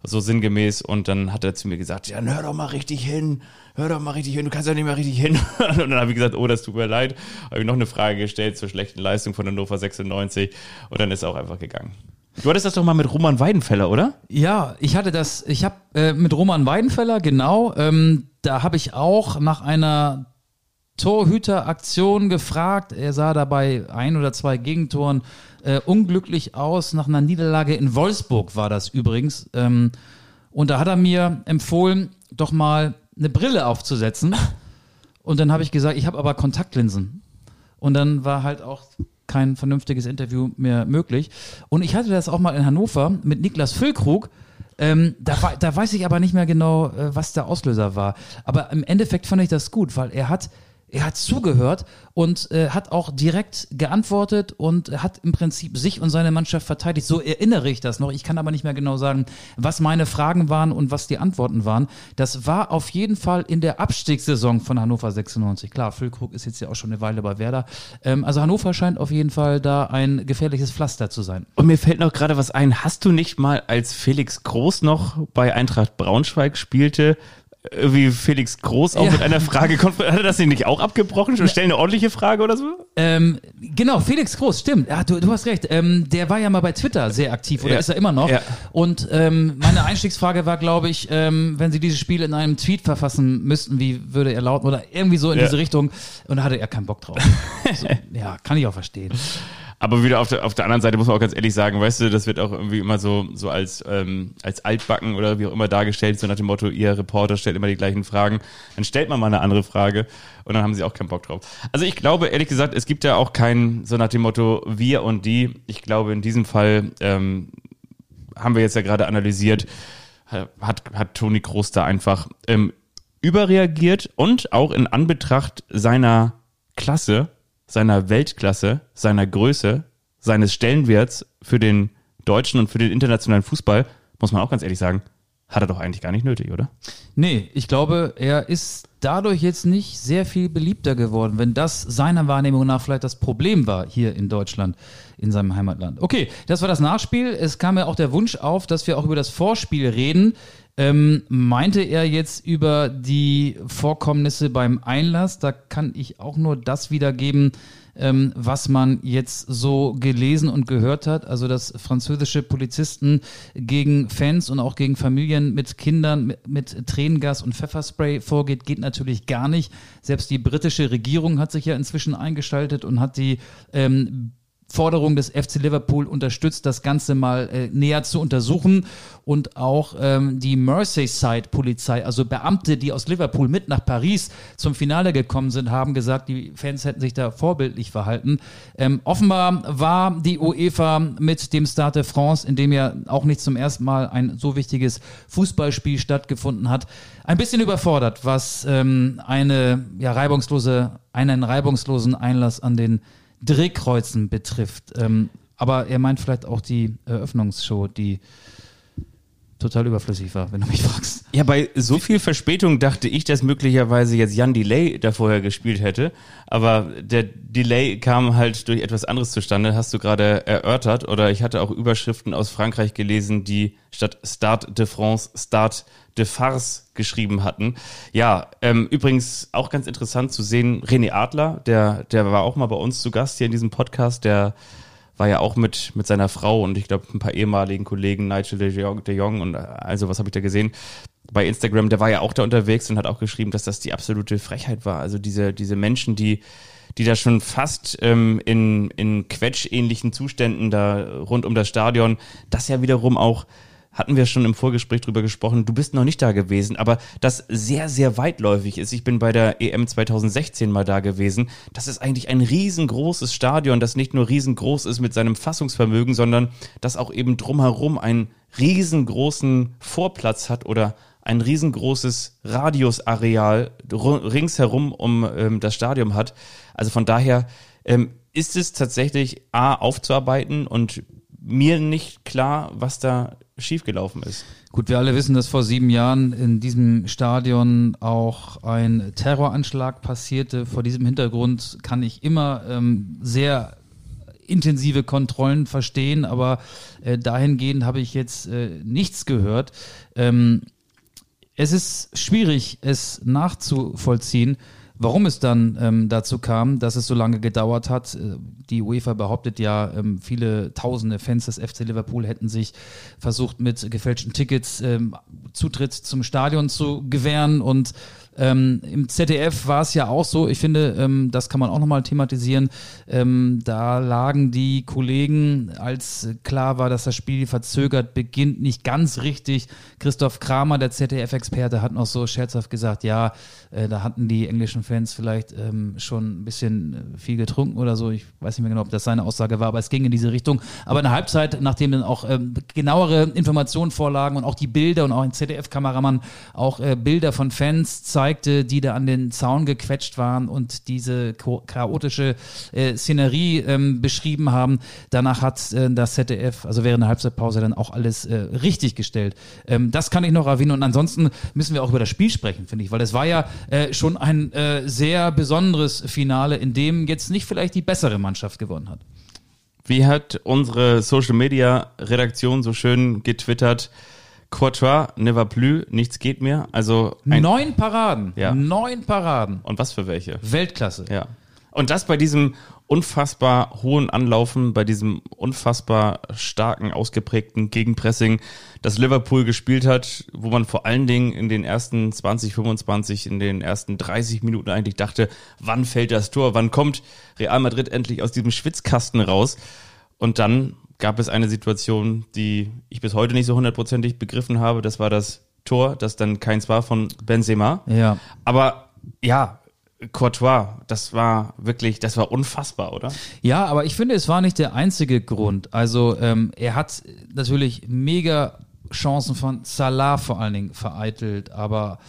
so sinngemäß und dann hat er zu mir gesagt, ja, hör doch mal richtig hin, hör doch mal richtig hin, du kannst ja nicht mehr richtig hin. (laughs) Und dann habe ich gesagt, oh, das tut mir leid. Habe ich noch eine Frage gestellt zur schlechten Leistung von Hannover 96 und dann ist er auch einfach gegangen. Du hattest das doch mal mit Roman Weidenfeller, oder? Ja, ich hatte das, ich habe äh, mit Roman Weidenfeller, genau, ähm, da habe ich auch nach einer Torhüteraktion gefragt. Er sah dabei ein oder zwei Gegentoren äh, unglücklich aus. Nach einer Niederlage in Wolfsburg war das übrigens. Ähm, und da hat er mir empfohlen, doch mal eine Brille aufzusetzen. Und dann habe ich gesagt, ich habe aber Kontaktlinsen. Und dann war halt auch kein vernünftiges Interview mehr möglich. Und ich hatte das auch mal in Hannover mit Niklas Füllkrug. Ähm, da, da weiß ich aber nicht mehr genau, äh, was der Auslöser war. Aber im Endeffekt fand ich das gut, weil er hat, er hat zugehört und äh, hat auch direkt geantwortet und hat im Prinzip sich und seine Mannschaft verteidigt. So erinnere ich das noch. Ich kann aber nicht mehr genau sagen, was meine Fragen waren und was die Antworten waren. Das war auf jeden Fall in der Abstiegssaison von Hannover 96. Klar, Füllkrug ist jetzt ja auch schon eine Weile bei Werder. Ähm, also Hannover scheint auf jeden Fall da ein gefährliches Pflaster zu sein. Und mir fällt noch gerade was ein. Hast du nicht mal, als Felix Groß noch bei Eintracht Braunschweig spielte, irgendwie Felix Groß auch Ja. mit einer Frage, konf- hat er das nicht auch abgebrochen? Stellen eine ordentliche Frage oder so? Ähm, genau, Felix Groß, stimmt. Ja, du, du hast recht. Ähm, der war ja mal bei Twitter sehr aktiv oder Ja. ist er immer noch. Ja. Und ähm, meine Einstiegsfrage war, glaube ich, ähm, wenn Sie dieses Spiel in einem Tweet verfassen müssten, wie würde er lauten oder irgendwie so in diese Richtung. Und da hatte er keinen Bock drauf. (laughs) so, ja, kann ich auch verstehen. Aber wieder auf der, auf der anderen Seite muss man auch ganz ehrlich sagen, weißt du, das wird auch irgendwie immer so, so als, ähm, als altbacken oder wie auch immer dargestellt, so nach dem Motto, ihr Reporter stellt immer die gleichen Fragen. Dann stellt man mal eine andere Frage und dann haben sie auch keinen Bock drauf. Also ich glaube, ehrlich gesagt, es gibt ja auch kein, so nach dem Motto, wir und die. Ich glaube, in diesem Fall ähm, haben wir jetzt ja gerade analysiert, hat, hat Toni Kroos da einfach ähm, überreagiert und auch in Anbetracht seiner Klasse, seiner Weltklasse, seiner Größe, seines Stellenwerts für den deutschen und für den internationalen Fußball, muss man auch ganz ehrlich sagen, hat er doch eigentlich gar nicht nötig, oder? Nee, ich glaube, er ist dadurch jetzt nicht sehr viel beliebter geworden, wenn das seiner Wahrnehmung nach vielleicht das Problem war hier in Deutschland, in seinem Heimatland. Okay, das war das Nachspiel. Es kam ja auch der Wunsch auf, dass wir auch über das Vorspiel reden. Ähm, meinte er jetzt über die Vorkommnisse beim Einlass? Da kann ich auch nur das wiedergeben, ähm, was man jetzt so gelesen und gehört hat. Also, dass französische Polizisten gegen Fans und auch gegen Familien mit Kindern mit, mit Tränengas und Pfefferspray vorgeht, geht natürlich gar nicht. Selbst die britische Regierung hat sich ja inzwischen eingeschaltet und hat die ähm, Forderung des FC Liverpool unterstützt, das Ganze mal äh, näher zu untersuchen. Und auch ähm, die Merseyside-Polizei, also Beamte, die aus Liverpool mit nach Paris zum Finale gekommen sind, haben gesagt, die Fans hätten sich da vorbildlich verhalten. Ähm, offenbar war die UEFA mit dem Stade de France, in dem ja auch nicht zum ersten Mal ein so wichtiges Fußballspiel stattgefunden hat, ein bisschen überfordert, was ähm, eine ja, reibungslose, einen reibungslosen Einlass an den Drehkreuzen betrifft. Ähm, aber er meint vielleicht auch die Eröffnungsshow, die total überflüssig war, wenn du mich (laughs) fragst. Ja, bei so viel Verspätung dachte ich, dass möglicherweise jetzt Jan Delay da vorher gespielt hätte. Aber der Delay kam halt durch etwas anderes zustande, hast du gerade erörtert. Oder ich hatte auch Überschriften aus Frankreich gelesen, die statt Start de France Start de Farce geschrieben hatten. Ja, ähm, übrigens auch ganz interessant zu sehen, René Adler, der, der war auch mal bei uns zu Gast hier in diesem Podcast, der war ja auch mit, mit seiner Frau und ich glaube ein paar ehemaligen Kollegen, Nigel de Jong, de Jong und also was habe ich da gesehen bei Instagram, der war ja auch da unterwegs und hat auch geschrieben, dass das die absolute Frechheit war. Also diese, diese Menschen, die, die da schon fast ähm, in, in quetschähnlichen Zuständen da rund um das Stadion, das ja wiederum auch hatten wir schon im Vorgespräch drüber gesprochen, du bist noch nicht da gewesen, aber das sehr, sehr weitläufig ist. Ich bin bei der EM 2016 mal da gewesen. Das ist eigentlich ein riesengroßes Stadion, das nicht nur riesengroß ist mit seinem Fassungsvermögen, sondern das auch eben drumherum einen riesengroßen Vorplatz hat oder ein riesengroßes Radiusareal ringsherum um ähm, das Stadion hat. Also von daher ähm, ist es tatsächlich A aufzuarbeiten und mir nicht klar, was da schiefgelaufen ist. Gut, wir alle wissen, dass vor sieben Jahren in diesem Stadion auch ein Terroranschlag passierte. Vor diesem Hintergrund kann ich immer ähm, sehr intensive Kontrollen verstehen, aber äh, dahingehend habe ich jetzt äh, nichts gehört. Ähm, es ist schwierig, es nachzuvollziehen, Warum es dann ähm, dazu kam, dass es so lange gedauert hat, äh, die UEFA behauptet ja, ähm, viele tausende Fans des FC Liverpool hätten sich versucht, mit gefälschten Tickets ähm, Zutritt zum Stadion zu gewähren und ähm, Im ZDF war es ja auch so, ich finde, ähm, das kann man auch nochmal thematisieren. Ähm, da lagen die Kollegen, als klar war, dass das Spiel verzögert beginnt, nicht ganz richtig. Christoph Kramer, der ZDF-Experte, hat noch so scherzhaft gesagt, ja, äh, da hatten die englischen Fans vielleicht ähm, schon ein bisschen äh, viel getrunken oder so. Ich weiß nicht mehr genau, ob das seine Aussage war, aber es ging in diese Richtung. Aber in der Halbzeit, nachdem dann auch ähm, genauere Informationen vorlagen und auch die Bilder und auch ein ZDF-Kameramann auch äh, Bilder von Fans zeigen, zeigte, die da an den Zaun gequetscht waren und diese chaotische äh, Szenerie ähm, beschrieben haben. Danach hat äh, das ZDF, also während der Halbzeitpause, dann auch alles äh, richtig gestellt. Ähm, das kann ich noch erwähnen. Und ansonsten müssen wir auch über das Spiel sprechen, finde ich, weil es war ja äh, schon ein äh, sehr besonderes Finale, in dem jetzt nicht vielleicht die bessere Mannschaft gewonnen hat. Wie hat unsere Social Media Redaktion so schön getwittert? Quattrois, Never Plus, nichts geht mehr. Also neun Paraden. Ja. Neun Paraden. Und was für welche? Weltklasse. Ja. Und das bei diesem unfassbar hohen Anlaufen, bei diesem unfassbar starken, ausgeprägten Gegenpressing, das Liverpool gespielt hat, wo man vor allen Dingen in den ersten 20, 25, in den ersten 30 Minuten eigentlich dachte, wann fällt das Tor, wann kommt Real Madrid endlich aus diesem Schwitzkasten raus? Und dann gab es eine Situation, die ich bis heute nicht so hundertprozentig begriffen habe. Das war das Tor, das dann keins war von Benzema. Ja. Aber ja, Courtois, das war wirklich, das war unfassbar, oder? Ja, aber ich finde, es war nicht der einzige Grund. Also ähm, er hat natürlich mega Chancen von Salah vor allen Dingen vereitelt, aber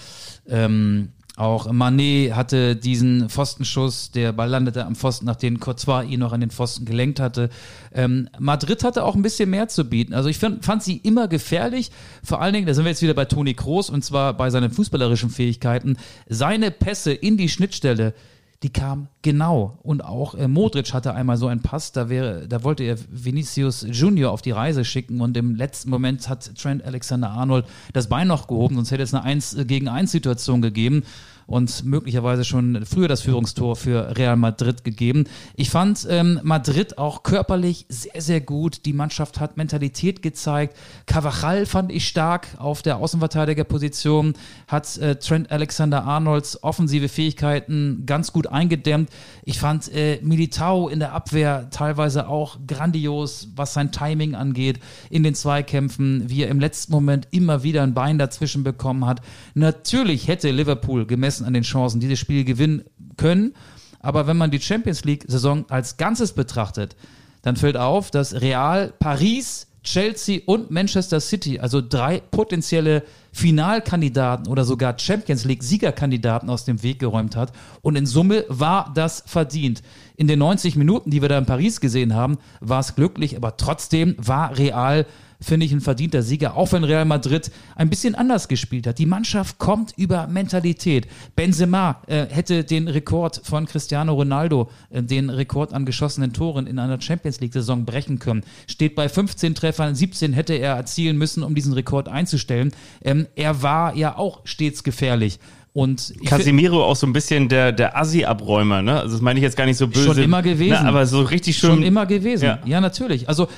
ähm, Auch Manet hatte diesen Pfostenschuss, der Ball landete am Pfosten, nachdem Courtois ihn noch an den Pfosten gelenkt hatte. Ähm, Madrid hatte auch ein bisschen mehr zu bieten. Also ich find, fand sie immer gefährlich. Vor allen Dingen, da sind wir jetzt wieder bei Toni Kroos und zwar bei seinen fußballerischen Fähigkeiten. Seine Pässe in die Schnittstelle, die kam genau. Und auch äh, Modric hatte einmal so einen Pass, da wäre, da wollte er Vinicius Junior auf die Reise schicken und im letzten Moment hat Trent Alexander Arnold das Bein noch gehoben, sonst hätte es eine 1 äh, gegen 1 Situation gegeben und möglicherweise schon früher das Führungstor für Real Madrid gegeben. Ich fand ähm, Madrid auch körperlich sehr, sehr gut. Die Mannschaft hat Mentalität gezeigt. Cavachal fand ich stark auf der Außenverteidigerposition, hat äh, Trent Alexander-Arnolds offensive Fähigkeiten ganz gut eingedämmt. Ich fand äh, Militao in der Abwehr teilweise auch grandios, was sein Timing angeht in den Zweikämpfen, wie er im letzten Moment immer wieder ein Bein dazwischen bekommen hat. Natürlich hätte Liverpool gemessen gemessen an den Chancen dieses Spiel gewinnen können. Aber wenn man die Champions League-Saison als Ganzes betrachtet, dann fällt auf, dass Real, Paris, Chelsea und Manchester City, also drei potenzielle Finalkandidaten oder sogar Champions League-Siegerkandidaten aus dem Weg geräumt hat. Und in Summe war das verdient. In den 90 Minuten, die wir da in Paris gesehen haben, war es glücklich, aber trotzdem war Real finde ich, ein verdienter Sieger, auch wenn Real Madrid ein bisschen anders gespielt hat. Die Mannschaft kommt über Mentalität. Benzema äh, hätte den Rekord von Cristiano Ronaldo, äh, den Rekord an geschossenen Toren in einer Champions League-Saison brechen können. Steht bei 15 Treffern, 17 hätte er erzielen müssen, um diesen Rekord einzustellen. Ähm, er war ja auch stets gefährlich. Und Casimiro auch so ein bisschen der, der Assi-Abräumer, ne? Also das meine ich jetzt gar nicht so böse. Schon immer gewesen. Ne? Aber so richtig schön. Schon immer gewesen. Ja. ja, natürlich. Also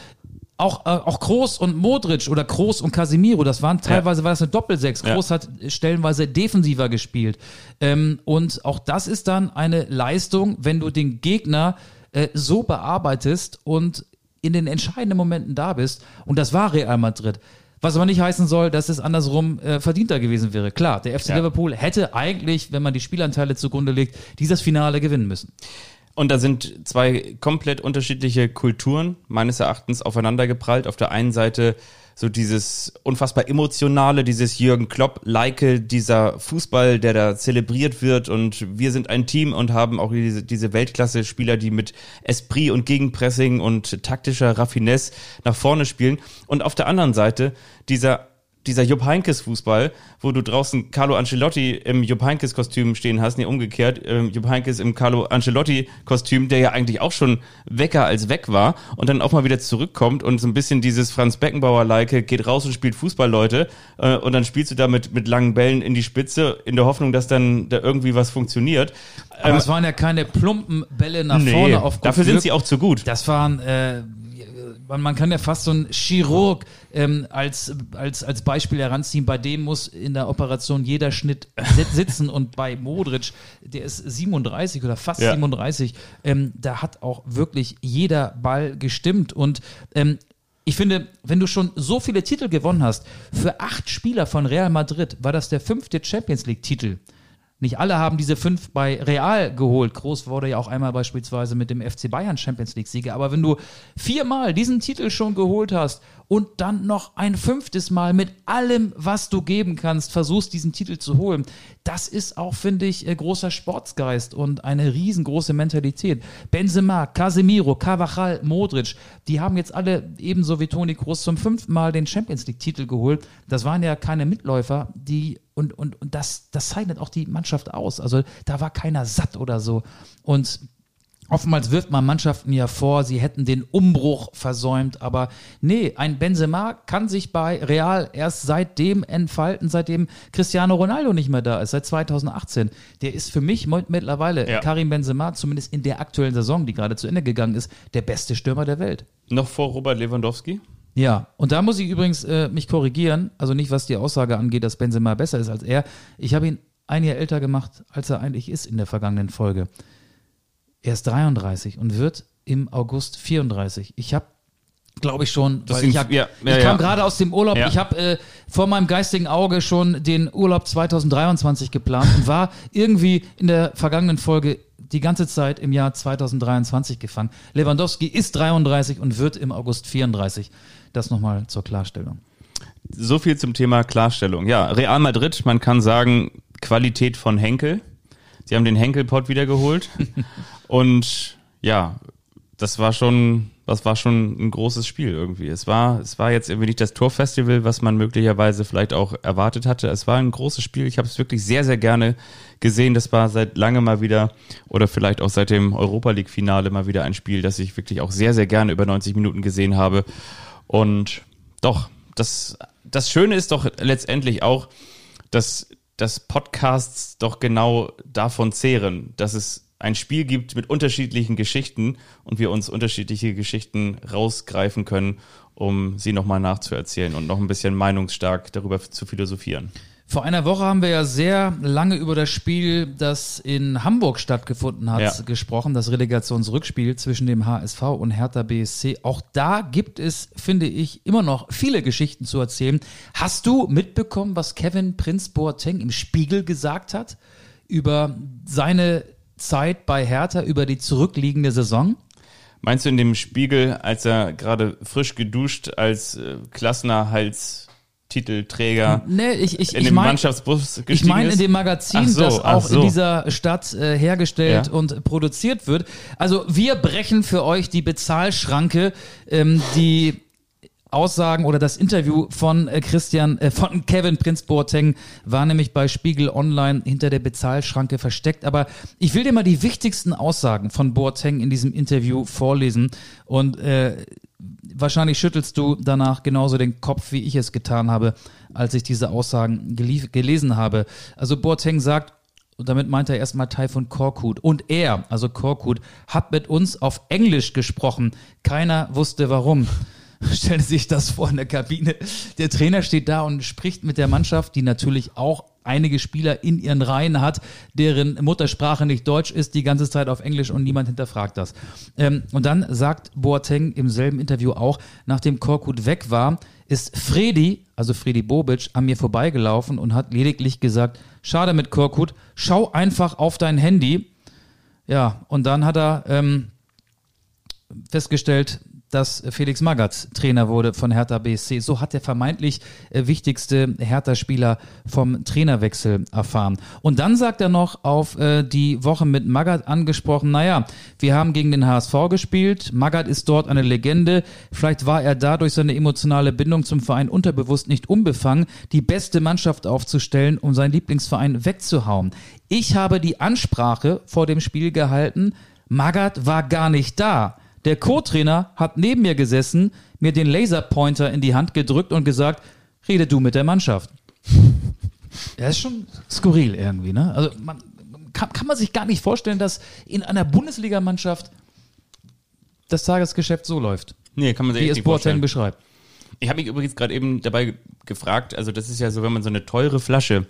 auch, äh, auch Kroos und Modric oder Kroos und Casimiro, das waren teilweise ja. war das eine Doppelsechs. Kroos ja. hat stellenweise defensiver gespielt. Ähm, und auch das ist dann eine Leistung, wenn du den Gegner äh, so bearbeitest und in den entscheidenden Momenten da bist. Und das war Real Madrid. Was aber nicht heißen soll, dass es andersrum äh, verdienter gewesen wäre. Klar, der FC ja. Liverpool hätte eigentlich, wenn man die Spielanteile zugrunde legt, dieses Finale gewinnen müssen. Und da sind zwei komplett unterschiedliche Kulturen meines Erachtens aufeinandergeprallt. Auf der einen Seite so dieses unfassbar emotionale, dieses Jürgen Klopp-like, dieser Fußball, der da zelebriert wird und wir sind ein Team und haben auch diese, diese Weltklasse-Spieler, die mit Esprit und Gegenpressing und taktischer Raffinesse nach vorne spielen. Und auf der anderen Seite dieser dieser Jupp Heinkes Fußball, wo du draußen Carlo Ancelotti im Jupp Heinkes Kostüm stehen hast, nee, umgekehrt, ähm, Jupp Heinkes im Carlo Ancelotti Kostüm, der ja eigentlich auch schon wecker als weg war und dann auch mal wieder zurückkommt und so ein bisschen dieses Franz Beckenbauer-like, geht raus und spielt Fußball, Leute, äh, und dann spielst du da mit, mit langen Bällen in die Spitze, in der Hoffnung, dass dann da irgendwie was funktioniert. Aber ähm, es waren ja keine plumpen Bälle nach nee, vorne auf Dafür sind sie auch zu gut. Das waren, äh, man, kann ja fast so ein Chirurg ähm, als, als, als Beispiel heranziehen. Bei dem muss in der Operation jeder Schnitt sitzen und bei Modric, der ist 37 oder fast ja. 37, ähm, da hat auch wirklich jeder Ball gestimmt und ähm, ich finde, wenn du schon so viele Titel gewonnen hast, für acht Spieler von Real Madrid war das der fünfte Champions League-Titel. Nicht alle haben diese fünf bei Real geholt. Groß wurde ja auch einmal beispielsweise mit dem FC Bayern Champions League-Sieger. Aber wenn du viermal diesen Titel schon geholt hast und dann noch ein fünftes Mal mit allem, was du geben kannst, versuchst, diesen Titel zu holen, das ist auch, finde ich, äh, großer Sportsgeist und eine riesengroße Mentalität. Benzema, Casemiro, Cavachal, Modric, die haben jetzt alle ebenso wie Toni Kroos zum fünften Mal den Champions League-Titel geholt. Das waren ja keine Mitläufer, die und, und, und das, das zeichnet auch die Mannschaft aus. Also da war keiner satt oder so. Und Oftmals wirft man Mannschaften ja vor, sie hätten den Umbruch versäumt, aber nee, ein Benzema kann sich bei Real erst seitdem entfalten, seitdem Cristiano Ronaldo nicht mehr da ist, seit 2018. Der ist für mich mittlerweile, ja. Karim Benzema, zumindest in der aktuellen Saison, die gerade zu Ende gegangen ist, der beste Stürmer der Welt. Noch vor Robert Lewandowski? Ja, und da muss ich übrigens äh, mich korrigieren, also nicht was die Aussage angeht, dass Benzema besser ist als er. Ich habe ihn ein Jahr älter gemacht, als er eigentlich ist in der vergangenen Folge. Er ist 33 und wird im August 34. Ich habe glaube ich schon, weil ich, hab, ja, ja, ich kam ja. gerade aus dem Urlaub, ich habe äh, vor meinem geistigen Auge schon den Urlaub 2023 geplant und war irgendwie in der vergangenen Folge die ganze Zeit im Jahr 2023 gefangen. Lewandowski ist 33 und wird im August 34. Das nochmal zur Klarstellung. So viel zum Thema Klarstellung. Ja, Real Madrid, man kann sagen, Qualität von Henkel. Sie haben den Henkel-Pot wiedergeholt. (laughs) und ja, das war schon, das war schon ein großes Spiel irgendwie. Es war, es war jetzt irgendwie nicht das Torfestival, was man möglicherweise vielleicht auch erwartet hatte. Es war ein großes Spiel. Ich habe es wirklich sehr, sehr gerne gesehen. Das war seit lange mal wieder oder vielleicht auch seit dem Europa League Finale mal wieder ein Spiel, das ich wirklich auch sehr, sehr gerne über 90 Minuten gesehen habe. Und doch, das, das Schöne ist doch letztendlich auch, dass, dass Podcasts doch genau davon zehren, dass es ein Spiel gibt mit unterschiedlichen Geschichten und wir uns unterschiedliche Geschichten rausgreifen können, um sie nochmal nachzuerzählen und noch ein bisschen meinungsstark darüber zu philosophieren. Vor einer Woche haben wir ja sehr lange über das Spiel, das in Hamburg stattgefunden hat, Ja. gesprochen, das Relegationsrückspiel zwischen dem HSV und Hertha BSC. Auch da gibt es, finde ich, immer noch viele Geschichten zu erzählen. Hast du mitbekommen, was Kevin Prinz Boateng im Spiegel gesagt hat über seine Zeit bei Hertha, über die zurückliegende Saison? Meinst du in dem Spiegel, als er gerade frisch geduscht als äh, Klassner Hals Titelträger Nee, ich, ich, in ich den mein- Mannschaftsbus Ich meine in dem Magazin, so, das auch so. in dieser Stadt äh, hergestellt Ja. und produziert wird. Also wir brechen für euch die Bezahlschranke, ähm, die Aussagen oder das Interview von äh, Christian, äh, von Kevin Prinz Boateng war nämlich bei Spiegel Online hinter der Bezahlschranke versteckt. Aber ich will dir mal die wichtigsten Aussagen von Boateng in diesem Interview vorlesen und äh, wahrscheinlich schüttelst du danach genauso den Kopf, wie ich es getan habe, als ich diese Aussagen gelesen habe. Also Boateng sagt, und damit meint er erstmal Taifun Korkut. Und er, also Korkut, hat mit uns auf Englisch gesprochen. Keiner wusste warum. (laughs) Stellen Sie sich das vor in der Kabine. Der Trainer steht da und spricht mit der Mannschaft, die natürlich auch einige Spieler in ihren Reihen hat, deren Muttersprache nicht Deutsch ist, die ganze Zeit auf Englisch und niemand hinterfragt das. Ähm, und dann sagt Boateng im selben Interview auch, nachdem Korkut weg war, ist Fredi, also Fredi Bobic, an mir vorbeigelaufen und hat lediglich gesagt, schade mit Korkut, schau einfach auf dein Handy. Ja, und dann hat er ähm, festgestellt, dass Felix Magath Trainer wurde von Hertha BSC. So hat der vermeintlich äh, wichtigste Hertha-Spieler vom Trainerwechsel erfahren. Und dann sagt er noch auf äh, die Woche mit Magath angesprochen, naja, wir haben gegen den HSV gespielt, Magath ist dort eine Legende, vielleicht war er dadurch seine emotionale Bindung zum Verein unterbewusst nicht unbefangen, die beste Mannschaft aufzustellen, um seinen Lieblingsverein wegzuhauen. Ich habe die Ansprache vor dem Spiel gehalten, Magath war gar nicht da. Der Co-Trainer hat neben mir gesessen, mir den Laserpointer in die Hand gedrückt und gesagt, rede du mit der Mannschaft. (laughs) Ja, ist schon skurril irgendwie, ne? Also man, kann, kann man sich gar nicht vorstellen, dass in einer Bundesligamannschaft das Tagesgeschäft so läuft, Nee, kann man sich wie echt es nicht Boateng vorstellen. beschreibt. Ich habe mich übrigens gerade eben dabei gefragt, also das ist ja so, wenn man so eine teure Flasche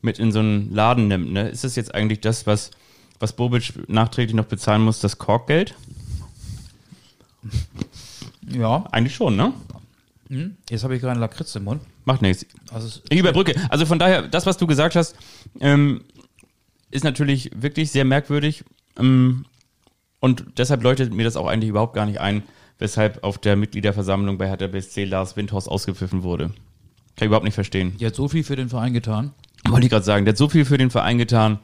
mit in so einen Laden nimmt, ne, ist das jetzt eigentlich das, was, was Bobic nachträglich noch bezahlen muss, das Korkgeld? (laughs) Ja, Eigentlich schon, ne? jetzt habe ich gerade einen Lakritz im Mund. Macht nichts. Also Ich überbrücke. Also von daher, das, was du gesagt hast, ähm, ist natürlich wirklich sehr merkwürdig. Ähm, und deshalb leuchtet mir das auch eigentlich überhaupt gar nicht ein, weshalb auf der Mitgliederversammlung bei Hertha BSC Lars Windhorst ausgepfiffen wurde. Kann ich überhaupt nicht verstehen. Die hat so viel für den Verein getan. Wollte ich gerade sagen, der hat so viel für den Verein getan.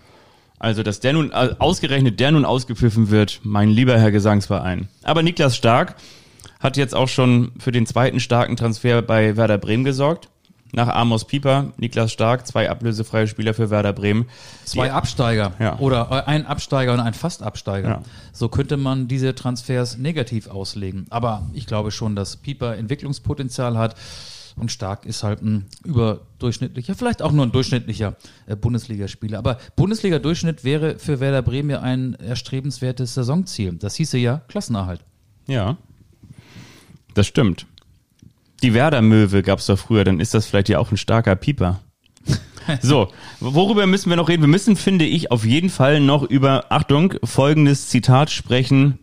Also, dass der nun, äh, ausgerechnet der nun ausgepfiffen wird, mein lieber Herr Gesangsverein. Aber Niklas Stark hat jetzt auch schon für den zweiten starken Transfer bei Werder Bremen gesorgt. Nach Amos Pieper, Niklas Stark, zwei ablösefreie Spieler für Werder Bremen. Zwei Absteiger Ja. oder äh, ein Absteiger und ein Fastabsteiger. Ja. So könnte man diese Transfers negativ auslegen. Aber ich glaube schon, dass Pieper Entwicklungspotenzial hat und Stark ist halt ein überdurchschnittlicher, vielleicht auch nur ein durchschnittlicher äh, Bundesligaspieler. Aber Bundesliga-Durchschnitt wäre für Werder Bremen ja ein erstrebenswertes Saisonziel. Das hieße ja Klassenerhalt. Ja. Das stimmt. Die Werder-Möwe gab's doch früher, dann ist das vielleicht ja auch ein starker Pieper. (laughs) So, worüber müssen wir noch reden? Wir müssen, finde ich, auf jeden Fall noch über, Achtung, folgendes Zitat sprechen.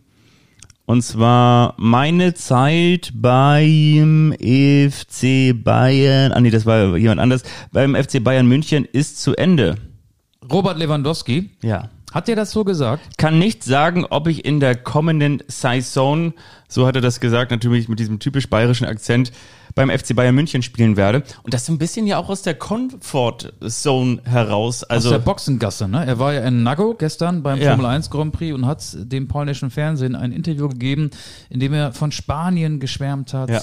Und zwar meine Zeit beim FC Bayern, ah nee, das war jemand anders, beim FC Bayern München ist zu Ende. Robert Lewandowski, Ja. hat dir das so gesagt? kann nicht sagen, ob ich in der kommenden Saison, so hat er das gesagt, natürlich mit diesem typisch bayerischen Akzent, beim FC Bayern München spielen werde. Und das so ein bisschen ja auch aus der Comfort Zone heraus. Also Aus der Boxengasse, ne? Er war ja in Nago gestern beim Ja. Formel 1 Grand Prix und hat dem polnischen Fernsehen ein Interview gegeben, in dem er von Spanien geschwärmt hat. Ja.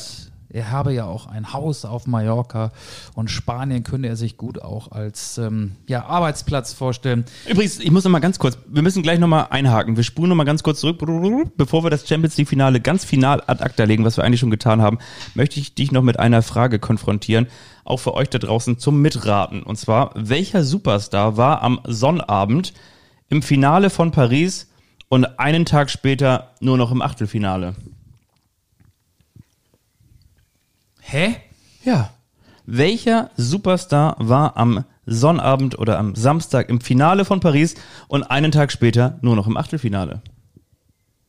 Er habe ja auch ein Haus auf Mallorca und Spanien könne er sich gut auch als ähm, ja, Arbeitsplatz vorstellen. Übrigens, ich muss noch mal ganz kurz, wir müssen gleich noch mal einhaken. Wir spulen noch mal ganz kurz zurück, bevor wir das Champions League Finale ganz final ad acta legen, was wir eigentlich schon getan haben, möchte ich dich noch mit einer Frage konfrontieren, auch für euch da draußen zum Mitraten. Und zwar, welcher Superstar war am Sonnabend im Finale von Paris und einen Tag später nur noch im Achtelfinale? Hä? Ja. Welcher Superstar war am Sonnabend oder am Samstag im Finale von Paris und einen Tag später nur noch im Achtelfinale?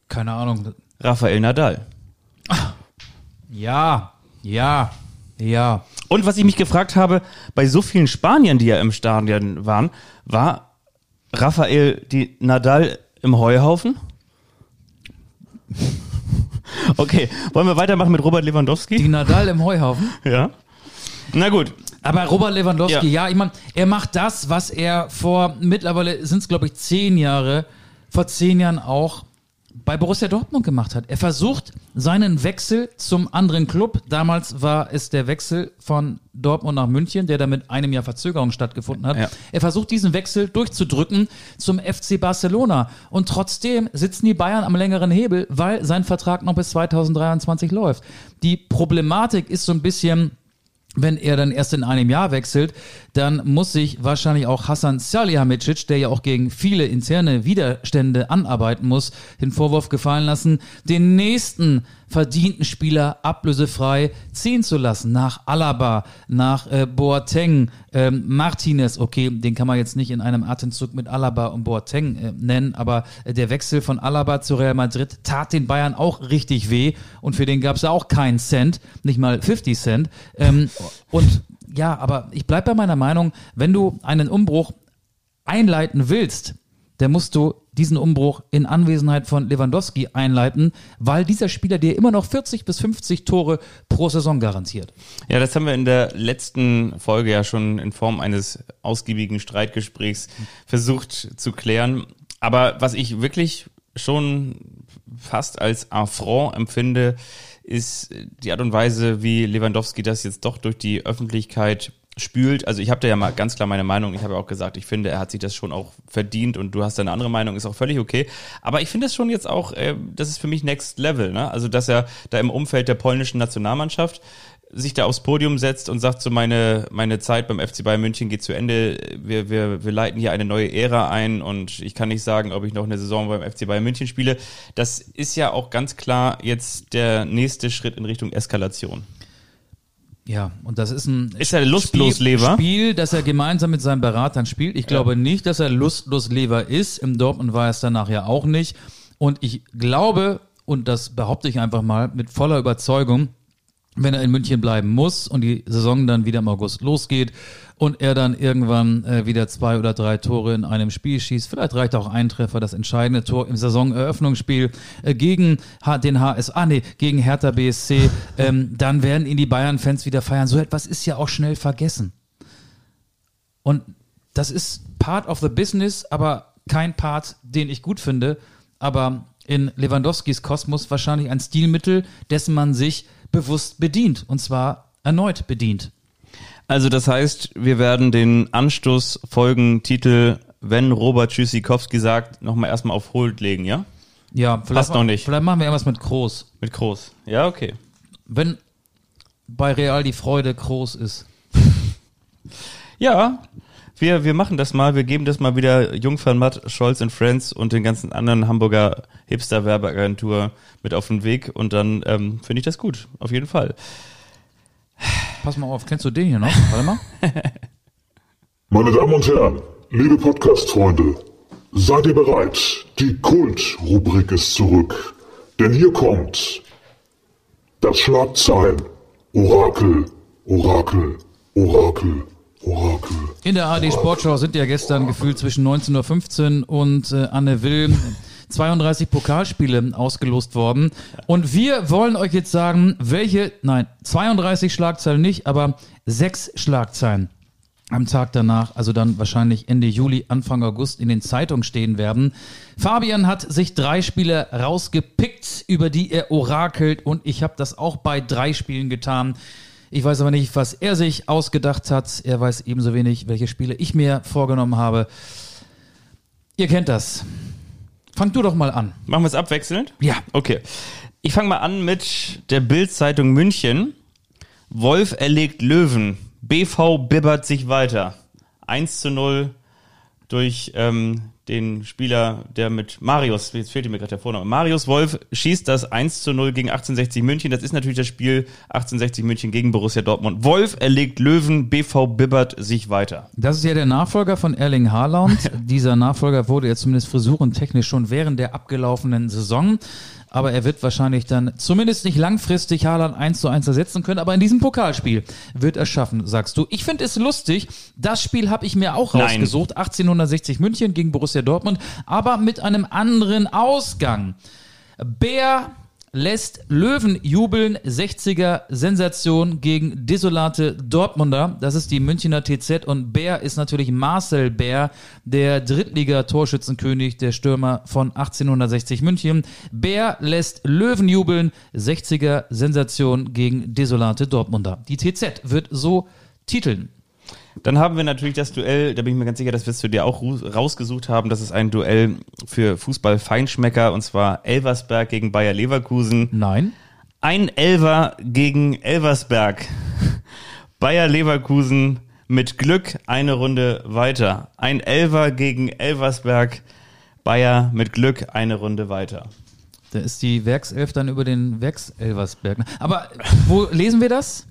Keine Ahnung. Rafael Nadal. Ja, ja, ja. Und was ich mich gefragt habe, bei so vielen Spaniern, die ja im Stadion waren, war Rafael die Nadal im Heuhaufen? (laughs) Okay, wollen wir weitermachen mit Robert Die Lewandowski? Nadal im Heuhaufen. (laughs) Ja. Na gut, Aber Robert Lewandowski, Ja. ja, ich meine, er macht das, was er vor, mittlerweile sind es glaube ich zehn Jahre, vor zehn Jahren auch bei Borussia Dortmund gemacht hat. Er versucht seinen Wechsel zum anderen Club, damals war es der Wechsel von Dortmund nach München, der da mit einem Jahr Verzögerung stattgefunden hat. Ja. Er versucht diesen Wechsel durchzudrücken zum FC Barcelona. Und trotzdem sitzen die Bayern am längeren Hebel, weil sein Vertrag noch bis 2023 läuft. Die Problematik ist so ein bisschen, wenn er dann erst in einem Jahr wechselt, dann muss sich wahrscheinlich auch Hassan Salihamidzic, der ja auch gegen viele interne Widerstände anarbeiten muss, den Vorwurf gefallen lassen, den nächsten verdienten Spieler ablösefrei ziehen zu lassen. Nach Alaba, nach äh, Boateng, ähm, Martinez, okay, den kann man jetzt nicht in einem Atemzug mit Alaba und Boateng äh, nennen, aber äh, der Wechsel von Alaba zu Real Madrid tat den Bayern auch richtig weh und für den gab es ja auch keinen Cent, nicht mal 50 Cent. Ähm, und ja, aber ich bleibe bei meiner Meinung, wenn du einen Umbruch einleiten willst, dann musst du diesen Umbruch in Anwesenheit von Lewandowski einleiten, weil dieser Spieler dir immer noch 40 bis 50 Tore pro Saison garantiert. Ja, das haben wir in der letzten Folge ja schon in Form eines ausgiebigen Streitgesprächs versucht zu klären. Aber was ich wirklich schon fast als Affront empfinde, ist die Art und Weise, wie Lewandowski das jetzt doch durch die Öffentlichkeit spült. Also ich habe da ja mal ganz klar meine Meinung. Ich habe ja auch gesagt, ich finde, er hat sich das schon auch verdient und du hast da eine andere Meinung, ist auch völlig okay. Aber ich finde es schon jetzt auch, äh, das ist für mich Next Level. Ne? Also dass er da im Umfeld der polnischen Nationalmannschaft sich da aufs Podium setzt und sagt so, meine, meine Zeit beim FC Bayern München geht zu Ende. Wir, wir, wir leiten hier eine neue Ära ein und ich kann nicht sagen, ob ich noch eine Saison beim FC Bayern München spiele. Das ist ja auch ganz klar jetzt der nächste Schritt in Richtung Eskalation. Ja, und das ist ein Ist er lustlos Spiel, Lever? Spiel, das er gemeinsam mit seinen Beratern spielt. Ich glaube nicht, dass er lustlos Lever ist. Im Dortmund war er es danach ja auch nicht. Und ich glaube, und das behaupte ich einfach mal mit voller Überzeugung, wenn er in München bleiben muss und die Saison dann wieder im August losgeht und er dann irgendwann äh, wieder zwei oder drei Tore in einem Spiel schießt, vielleicht reicht auch ein Treffer, das entscheidende Tor im Saisoneröffnungsspiel äh, gegen H den HS, ah nee, gegen Hertha BSC, (laughs) ähm, dann werden ihn die Bayern-Fans wieder feiern. So etwas ist ja auch schnell vergessen. Und das ist Part of the Business, aber kein Part, den ich gut finde. Aber in Lewandowskis Kosmos wahrscheinlich ein Stilmittel, dessen man sich bewusst bedient. Und zwar erneut bedient. Also das heißt, wir werden den Anstoß-Folgentitel, wenn Robert Tschüssikowski sagt, nochmal erstmal auf Hold legen, ja? Ja, vielleicht, Passt noch nicht. vielleicht machen wir irgendwas mit Groß. Mit Groß. Ja, okay. Wenn bei Real die Freude groß ist. Ja, wir, wir machen das mal. Wir geben das mal wieder Jungfern Matt, Scholz and Friends und den ganzen anderen Hamburger Hipster-Werbeagentur mit auf den Weg. Und dann ähm, finde ich das gut. Auf jeden Fall. Pass mal auf, kennst du den hier noch? Warte mal. (laughs) Meine Damen und Herren, liebe Podcast-Freunde, seid ihr bereit? Die Kult-Rubrik ist zurück. Denn hier kommt das Schlagzeilen. Orakel, Orakel, Orakel, Orakel. In der ARD Sportschau sind ja gestern gefühlt zwischen 19.15 Uhr und äh, Anne Will 32 Pokalspiele ausgelost worden. Und wir wollen euch jetzt sagen, welche, nein, 32 Schlagzeilen nicht, aber sechs Schlagzeilen am Tag danach, also dann wahrscheinlich Ende Juli, Anfang August in den Zeitungen stehen werden. Fabian hat sich drei Spiele rausgepickt, über die er orakelt und ich habe das auch bei drei Spielen getan. Ich weiß aber nicht, was er sich ausgedacht hat. Er weiß ebenso wenig, welche Spiele ich mir vorgenommen habe. Ihr kennt das. Fang du doch mal an. Machen wir es abwechselnd? Ja. Okay. Ich fange mal an mit der Bild-Zeitung München. Wolf erlegt Löwen. BV bibbert sich weiter. 1 zu 0 durch ähm, den Spieler, der mit Marius, jetzt fehlt mir gerade der Vorname, Marius Wolf schießt das 1 zu 0 gegen 1860 München. Das ist natürlich das Spiel 1860 München gegen Borussia Dortmund. Wolf erlegt Löwen, BV bibbert sich weiter. Das ist ja der Nachfolger von Erling Haaland. (laughs) Dieser Nachfolger wurde ja zumindest frisurentechnisch schon während der abgelaufenen Saison aber er wird wahrscheinlich dann zumindest nicht langfristig Haaland 1 zu 1 ersetzen können, aber in diesem Pokalspiel wird er schaffen, sagst du. Ich finde es lustig, das Spiel habe ich mir auch Nein. rausgesucht, 1860 München gegen Borussia Dortmund, aber mit einem anderen Ausgang. Bär lässt Löwen jubeln, 60er Sensation gegen desolate Dortmunder. Das ist die Münchner TZ und Bär ist natürlich Marcel Bär, der Drittliga-Torschützenkönig, der Stürmer von 1860 München. Bär lässt Löwen jubeln, 60er Sensation gegen desolate Dortmunder. Die TZ wird so titeln. Dann haben wir natürlich das Duell, da bin ich mir ganz sicher, das wirst du dir auch rausgesucht haben. Das ist ein Duell für Fußball-Feinschmecker und zwar Elversberg gegen Bayer Leverkusen. Nein? Ein Elver gegen Elversberg. Bayer Leverkusen mit Glück eine Runde weiter. Ein Elver gegen Elversberg. Bayer mit Glück eine Runde weiter. Da ist die Werkself dann über den Werkselversberg. Aber wo lesen wir das?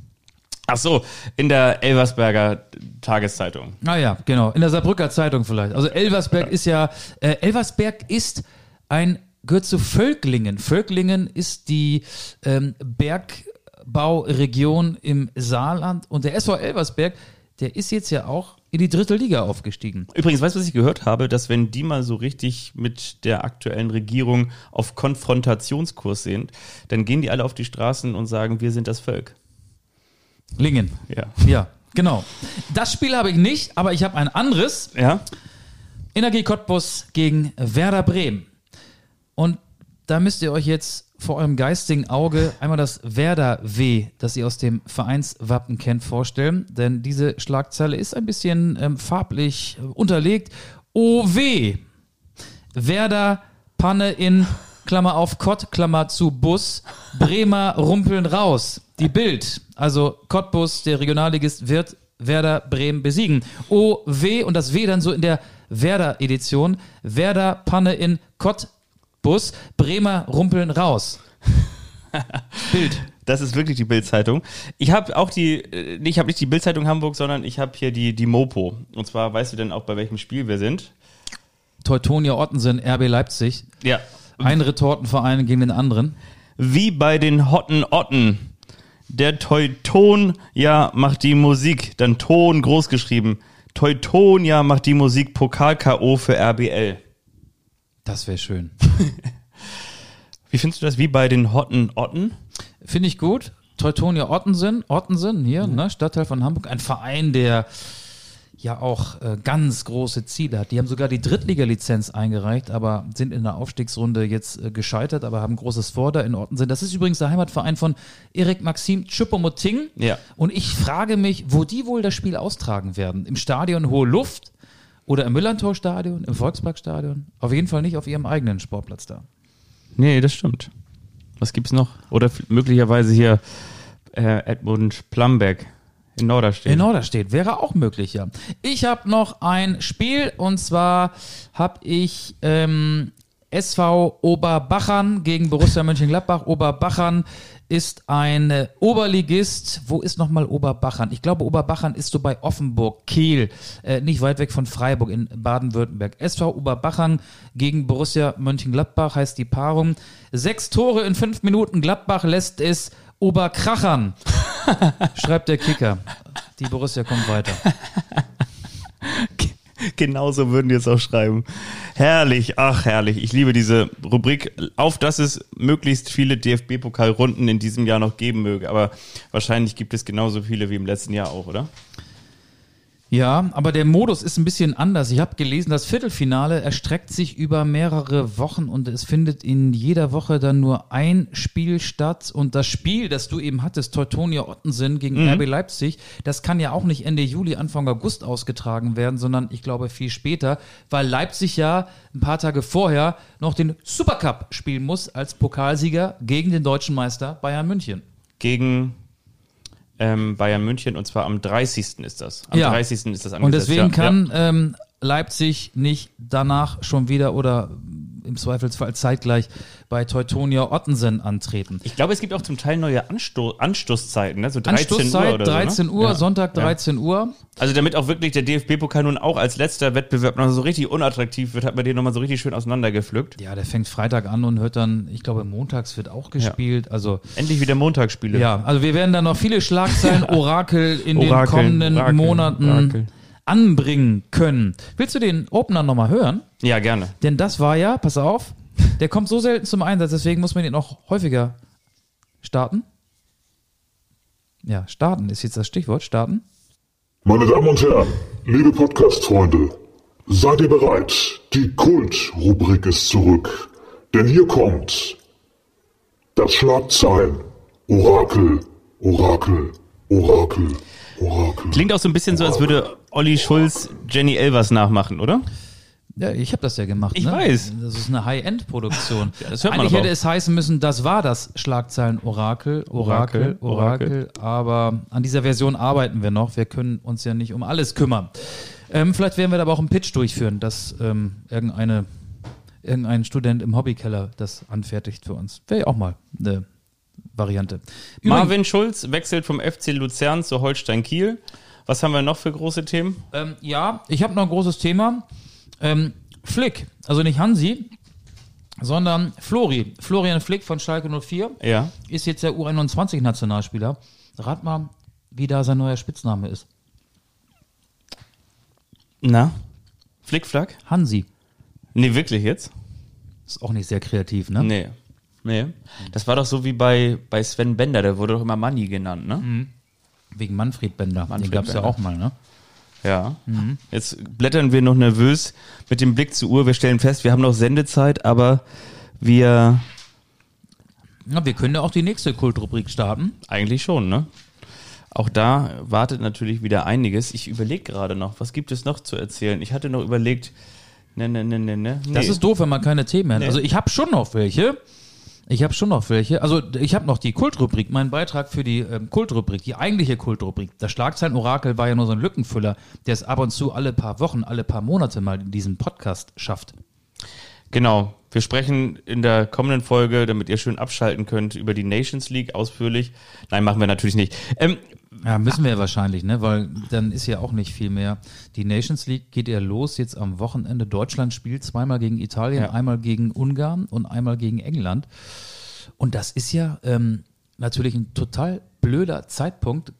Ach so, in der Elversberger Tageszeitung. Ah ja, genau. In der Saarbrücker Zeitung vielleicht. Also Elversberg ist ja, äh, Elversberg ist ein, gehört zu Völklingen. Völklingen ist die ähm, Bergbauregion im Saarland und der SV Elversberg, der ist jetzt ja auch in die dritte Liga aufgestiegen. Übrigens, weißt du, was ich gehört habe? Dass wenn die mal so richtig mit der aktuellen Regierung auf Konfrontationskurs sind, dann gehen die alle auf die Straßen und sagen, wir sind das Volk. Lingen. Ja. Ja, genau. Das Spiel habe ich nicht, aber ich habe ein anderes. Ja? Energie Cottbus gegen Werder Bremen. Und da müsst ihr euch jetzt vor eurem geistigen Auge einmal das Werder W, das ihr aus dem Vereinswappen kennt, vorstellen. Denn diese Schlagzeile ist ein bisschen ähm, farblich äh, unterlegt. OW. Werder Panne in Klammer auf Kott, Klammer zu Bus. Bremer rumpeln raus. Die Bild. Also Cottbus, der Regionalligist, wird Werder Bremen besiegen. OW und das W dann so in der Werder-Edition. Werder Panne in Cottbus. Bremer rumpeln raus. (laughs) Bild. Das ist wirklich die Bildzeitung. Ich habe auch die, äh, nee, ich habe nicht die Bildzeitung Hamburg, sondern ich habe hier die, die Mopo. Und zwar weißt du denn auch, bei welchem Spiel wir sind? Teutonia Ottensen, RB Leipzig. Ja. Ein Retortenverein gegen den anderen. Wie bei den Hotten Otten. Der Teuton ja macht die Musik. Dann Ton groß geschrieben. Teutonia macht die Musik Pokal-K.O. für RBL. Das wäre schön. (laughs) Wie findest du das? Wie bei den Hotten Otten? Finde ich gut. Teutonia Ottensen, Ottensen hier, ne, Stadtteil von Hamburg, ein Verein, der ja auch äh, ganz große Ziele hat. Die haben sogar die Drittliga-Lizenz eingereicht, aber sind in der Aufstiegsrunde jetzt äh, gescheitert, aber haben großes Vor da in Ottensen. Das ist übrigens der Heimatverein von Erik Maxim Choupo-Moting. Ja. Und ich frage mich, wo die wohl das Spiel austragen werden. Im Stadion Hohe Luft oder im Millantor-Stadion, im Volksparkstadion? Auf jeden Fall nicht auf ihrem eigenen Sportplatz da. Nee, das stimmt. Was gibt's noch? Oder möglicherweise hier äh, Edmund Plumbeck in Norderstedt. In Norderstedt wäre auch möglich, ja. Ich habe noch ein Spiel und zwar habe ich ähm, SV Oberbachern gegen Borussia Mönchengladbach. Oberbachern ist ein äh, Oberligist. Wo ist nochmal Oberbachern? Ich glaube, Oberbachern ist so bei Offenburg, Kehl, äh, nicht weit weg von Freiburg in Baden-Württemberg. SV Oberbachern gegen Borussia Mönchengladbach heißt die Paarung. Sechs Tore in fünf Minuten. Gladbach lässt es Oberkrachern. (laughs) Schreibt der Kicker. Die Borussia kommt weiter. Genauso würden die es auch schreiben. Herrlich, ach herrlich. Ich liebe diese Rubrik, auf dass es möglichst viele DFB-Pokalrunden in diesem Jahr noch geben möge. Aber wahrscheinlich gibt es genauso viele wie im letzten Jahr auch, oder? Ja, aber der Modus ist ein bisschen anders. Ich habe gelesen, das Viertelfinale erstreckt sich über mehrere Wochen und es findet in jeder Woche dann nur ein Spiel statt. Und das Spiel, das du eben hattest, Teutonia Ottensen gegen RB Leipzig, das kann ja auch nicht Ende Juli, Anfang August ausgetragen werden, sondern ich glaube viel später, weil Leipzig ja ein paar Tage vorher noch den Supercup spielen muss als Pokalsieger gegen den deutschen Meister Bayern München. Gegen ähm, Bayern München und zwar am 30. ist das. Am Ja. 30. ist das Und angesetzt. deswegen ja. kann ähm, Leipzig nicht danach schon wieder oder im Zweifelsfall zeitgleich bei Teutonia Ottensen antreten. Ich glaube, es gibt auch zum Teil neue Ansto Anstoßzeiten, ne? so 13 Anstoßzeit Uhr oder 13 so, Uhr, ne? Ja. Sonntag Ja. 13 Uhr. Also damit auch wirklich der DFB-Pokal nun auch als letzter Wettbewerb noch so richtig unattraktiv wird, hat man den nochmal so richtig schön auseinandergepflückt. Ja, der fängt Freitag an und hört dann, ich glaube, montags wird auch gespielt. Also Endlich wieder Montagsspiele. ja, also wir werden da noch viele Schlagzeilen, (laughs) Orakel in den Orakel, kommenden Orakel, Monaten Orakel. Anbringen können. Willst du den Opener nochmal hören? Ja, gerne. Denn das war ja, pass auf, der kommt so selten zum Einsatz, deswegen muss man ihn auch häufiger starten. Ja, starten ist jetzt das Stichwort, starten. Meine Damen und Herren, liebe Podcast-Freunde, seid ihr bereit? Die Kult-Rubrik ist zurück. Denn hier kommt das Schlagzeilen. Orakel, Orakel, Orakel, Orakel. Klingt auch so ein bisschen so, als würde Olli Schulz Jenny Elvers nachmachen, oder? Ja, ich habe das ja gemacht. Ich ne? weiß. Das ist eine High-End-Produktion. (laughs) das hört man Eigentlich hätte es heißen müssen, das war das Schlagzeilen-Orakel, Orakel, Orakel, Orakel, Aber an dieser Version arbeiten wir noch. Wir können uns ja nicht um alles kümmern. Ähm, vielleicht werden wir da aber auch einen Pitch durchführen, dass ähm, irgendeine, irgendein Student im Hobbykeller das anfertigt für uns. Wäre ja auch mal eine Variante. Übrigens- Marvin Schulz wechselt vom FC Luzern zu Holstein Kiel. Was haben wir noch für große Themen? Ähm, ja, ich habe noch ein großes Thema. Ähm, Flick, also nicht Hansi, sondern Flori. Florian Flick von Schalke 04 Ja. ist jetzt der U21-Nationalspieler. Rat mal, wie da sein neuer Spitzname ist. Na? Flickflack? Hansi. Nee, wirklich jetzt? Ist auch nicht sehr kreativ, ne? Nee. Nee. Das war doch so wie bei, bei Sven Bender, der wurde doch immer Manni genannt, ne? Wegen Manfred Bender. Manfred Den gab es ja auch mal, ne? Ja. Jetzt blättern wir noch nervös mit dem Blick zur Uhr. Wir stellen fest, wir haben noch Sendezeit, aber wir Ja, wir können ja auch die nächste Kultrubrik starten. eigentlich schon, ne? Auch da wartet natürlich wieder einiges. Ich überlege gerade noch, was gibt es noch zu erzählen? Ich hatte noch überlegt, ne, ne, ne, ne, ne. Das ist doof, wenn man keine Themen hat. Nee. Also ich habe schon noch welche. Ich habe schon noch welche. Also ich habe noch die Kultrubrik, meinen Beitrag für die ähm, Kultrubrik, die eigentliche Kultrubrik. Das Schlagzeilen-Orakel war ja nur so ein Lückenfüller, der es ab und zu alle paar Wochen, alle paar Monate mal in diesem Podcast schafft. Genau. Wir sprechen in der kommenden Folge, damit ihr schön abschalten könnt, über die Nations League ausführlich. Nein, machen wir natürlich nicht. Ähm, Ja, müssen wir ja wahrscheinlich, ne? Weil dann ist ja auch nicht viel mehr. Die Nations League geht ja los jetzt am Wochenende. Deutschland spielt zweimal gegen Italien, Ja. einmal gegen Ungarn und einmal gegen England. Und das ist ja ähm, natürlich ein total blöder Zeitpunkt.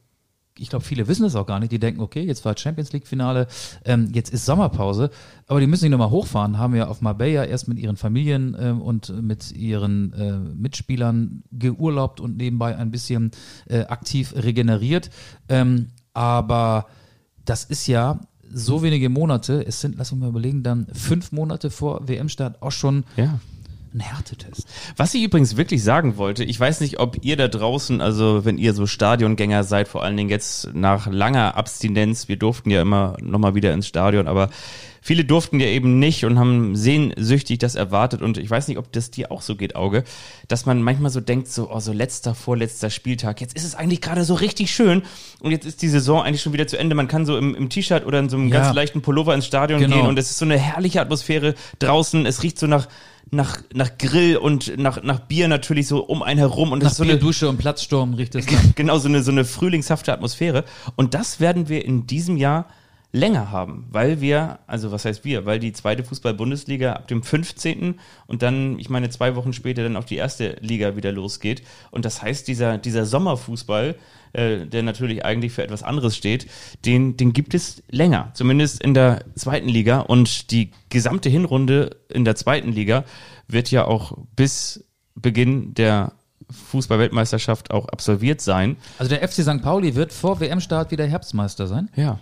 Ich glaube, viele wissen es auch gar nicht. Die denken, okay, jetzt war Champions League-Finale, ähm, jetzt ist Sommerpause. Aber die müssen nicht nochmal hochfahren, haben ja auf Marbella erst mit ihren Familien ähm, und mit ihren äh, Mitspielern geurlaubt und nebenbei ein bisschen äh, aktiv regeneriert. Ähm, aber das ist ja so wenige Monate, es sind, lass mich mal überlegen, dann fünf Monate vor WM-Start auch schon ja. Ein Härtetest. Was ich übrigens wirklich sagen wollte, ich weiß nicht, ob ihr da draußen, also wenn ihr so Stadiongänger seid, vor allen Dingen jetzt nach langer Abstinenz, wir durften ja immer nochmal wieder ins Stadion, aber viele durften ja eben nicht und haben sehnsüchtig das erwartet und ich weiß nicht, ob das dir auch so geht, Auge, dass man manchmal so denkt, so, oh, so letzter, vorletzter Spieltag, jetzt ist es eigentlich gerade so richtig schön und jetzt ist die Saison eigentlich schon wieder zu Ende, man kann so im, im T-Shirt oder in so einem Ja. ganz leichten Pullover ins Stadion Genau. gehen und es ist so eine herrliche Atmosphäre draußen, es riecht so nach nach, nach Grill und nach, nach Bier natürlich so um einen herum und das Nach ist so Bier, eine, Dusche und Platzsturm riecht es (laughs) genau so eine, so eine frühlingshafte Atmosphäre. Und das werden wir in diesem Jahr länger haben, weil wir, also was heißt wir, weil die zweite Fußball-Bundesliga ab dem 15. und dann, ich meine, zwei Wochen später dann auf die erste Liga wieder losgeht. Und das heißt, dieser, dieser Sommerfußball, äh, der natürlich eigentlich für etwas anderes steht, den, den gibt es länger, zumindest in der zweiten Liga. Und die gesamte Hinrunde in der zweiten Liga wird ja auch bis Beginn der Fußball-Weltmeisterschaft auch absolviert sein. Also der FC St. Pauli wird vor WM-Start wieder Herbstmeister sein? Ja.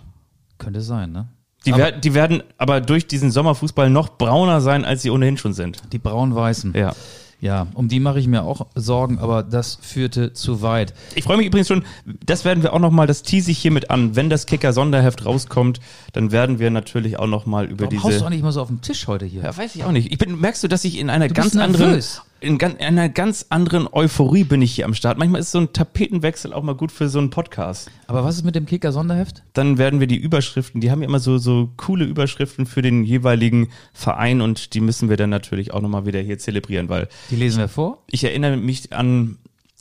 Könnte sein, ne? Die, Aber- wer die werden aber durch diesen Sommerfußball noch brauner sein, als sie ohnehin schon sind. Die braun-weißen. Ja. Ja, um die mache ich mir auch Sorgen, aber das führte zu weit. Ich freue mich übrigens schon, das werden wir auch nochmal, das tease ich hiermit an. Wenn das Kicker-Sonderheft rauskommt, dann werden wir natürlich auch nochmal über Warum haust du diese. auch nicht mal so auf den Tisch heute hier? Ja, weiß ich auch nicht. Ich bin, merkst du, dass ich in einer Du ganz anderen, nervös. In, in einer ganz anderen Euphorie bin ich hier am Start. Manchmal ist so ein Tapetenwechsel auch mal gut für so einen Podcast. Aber was ist mit dem Kicker-Sonderheft? Dann werden wir die Überschriften, die haben ja immer so, so coole Überschriften für den jeweiligen Verein und die müssen wir dann natürlich auch nochmal wieder hier zelebrieren, weil Die lesen wir vor. ich erinnere mich an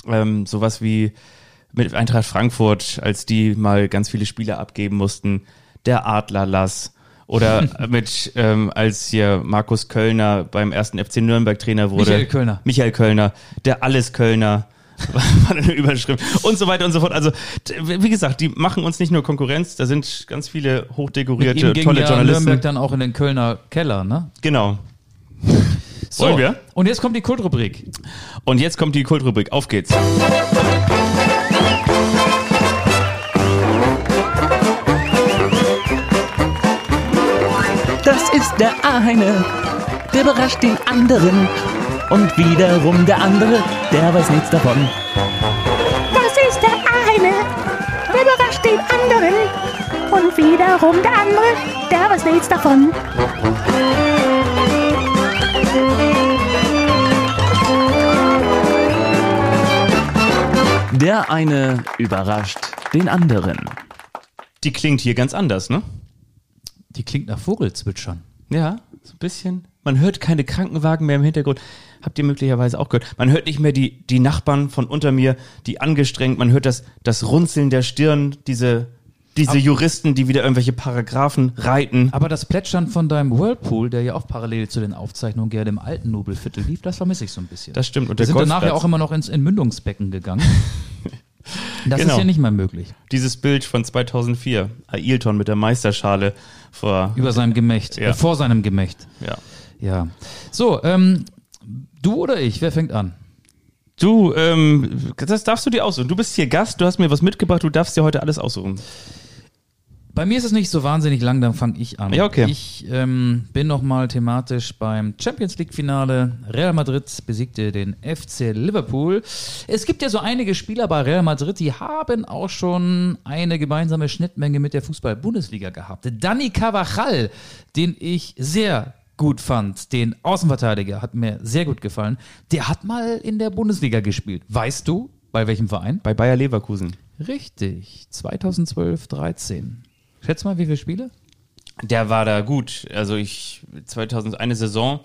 ähm, sowas wie mit Eintracht Frankfurt, als die mal ganz viele Spiele abgeben mussten, der Adlerlass. Oder (laughs) mit, ähm, als hier Markus Kölner beim ersten FC Nürnberg Trainer wurde. Michael Kölner. Michael Kölner, der Alles Kölner. (laughs) war eine Überschrift und so weiter und so fort. Also, wie gesagt, die machen uns nicht nur Konkurrenz, da sind ganz viele hochdekorierte, ihm ging tolle ja Journalisten. Nürnberg dann auch in den Kölner Keller, ne? Genau. So, Wollen wir? Und jetzt kommt die Kultrubrik. Und jetzt kommt die Kultrubrik. Auf geht's. Das ist der eine, der überrascht den anderen. Und wiederum der andere, der weiß nichts davon. Das ist der eine, der überrascht den anderen. Und wiederum der andere, der weiß nichts davon. Der eine überrascht den anderen. Die klingt hier ganz anders, ne? Die klingt nach Vogelzwitschern. Ja, so ein bisschen. Man hört keine Krankenwagen mehr im Hintergrund. Habt ihr möglicherweise auch gehört. Man hört nicht mehr die, die Nachbarn von unter mir, die angestrengt. Man hört das, das Runzeln der Stirn, diese, diese Juristen, die wieder irgendwelche Paragraphen reiten. Aber das Plätschern von deinem Whirlpool, der ja auch parallel zu den Aufzeichnungen gerne im alten Nobelviertel lief, das vermisse ich so ein bisschen. Das stimmt. Und Wir der sind danach ja Golfplatz. auch immer noch ins Entmündungsbecken gegangen. (laughs) Das Genau. ist ja nicht mehr möglich. Dieses Bild von 2004. Ailton mit der Meisterschale vor, Über seinem Gemächt, Ja. äh, vor seinem Gemächt. ja. Ja. So, ähm, du oder ich, wer fängt an? Du, ähm, das darfst du dir aussuchen. Du bist hier Gast, du hast mir was mitgebracht, du darfst dir heute alles aussuchen. Bei mir ist es nicht so wahnsinnig lang, dann fange ich an. Ja, okay. Ich ähm, bin nochmal thematisch beim Champions League-Finale. Real Madrid besiegte den FC Liverpool. Es gibt ja so einige Spieler bei Real Madrid, die haben auch schon eine gemeinsame Schnittmenge mit der Fußball-Bundesliga gehabt. Dani Carvajal, den ich sehr gut fand, den Außenverteidiger, hat mir sehr gut gefallen. Der hat mal in der Bundesliga gespielt. Weißt du, bei welchem Verein? Bei Bayer Leverkusen. Richtig, 2012, 13. Schätz mal, wie viele Spiele? Der war da gut. Also ich, 2001 Saison,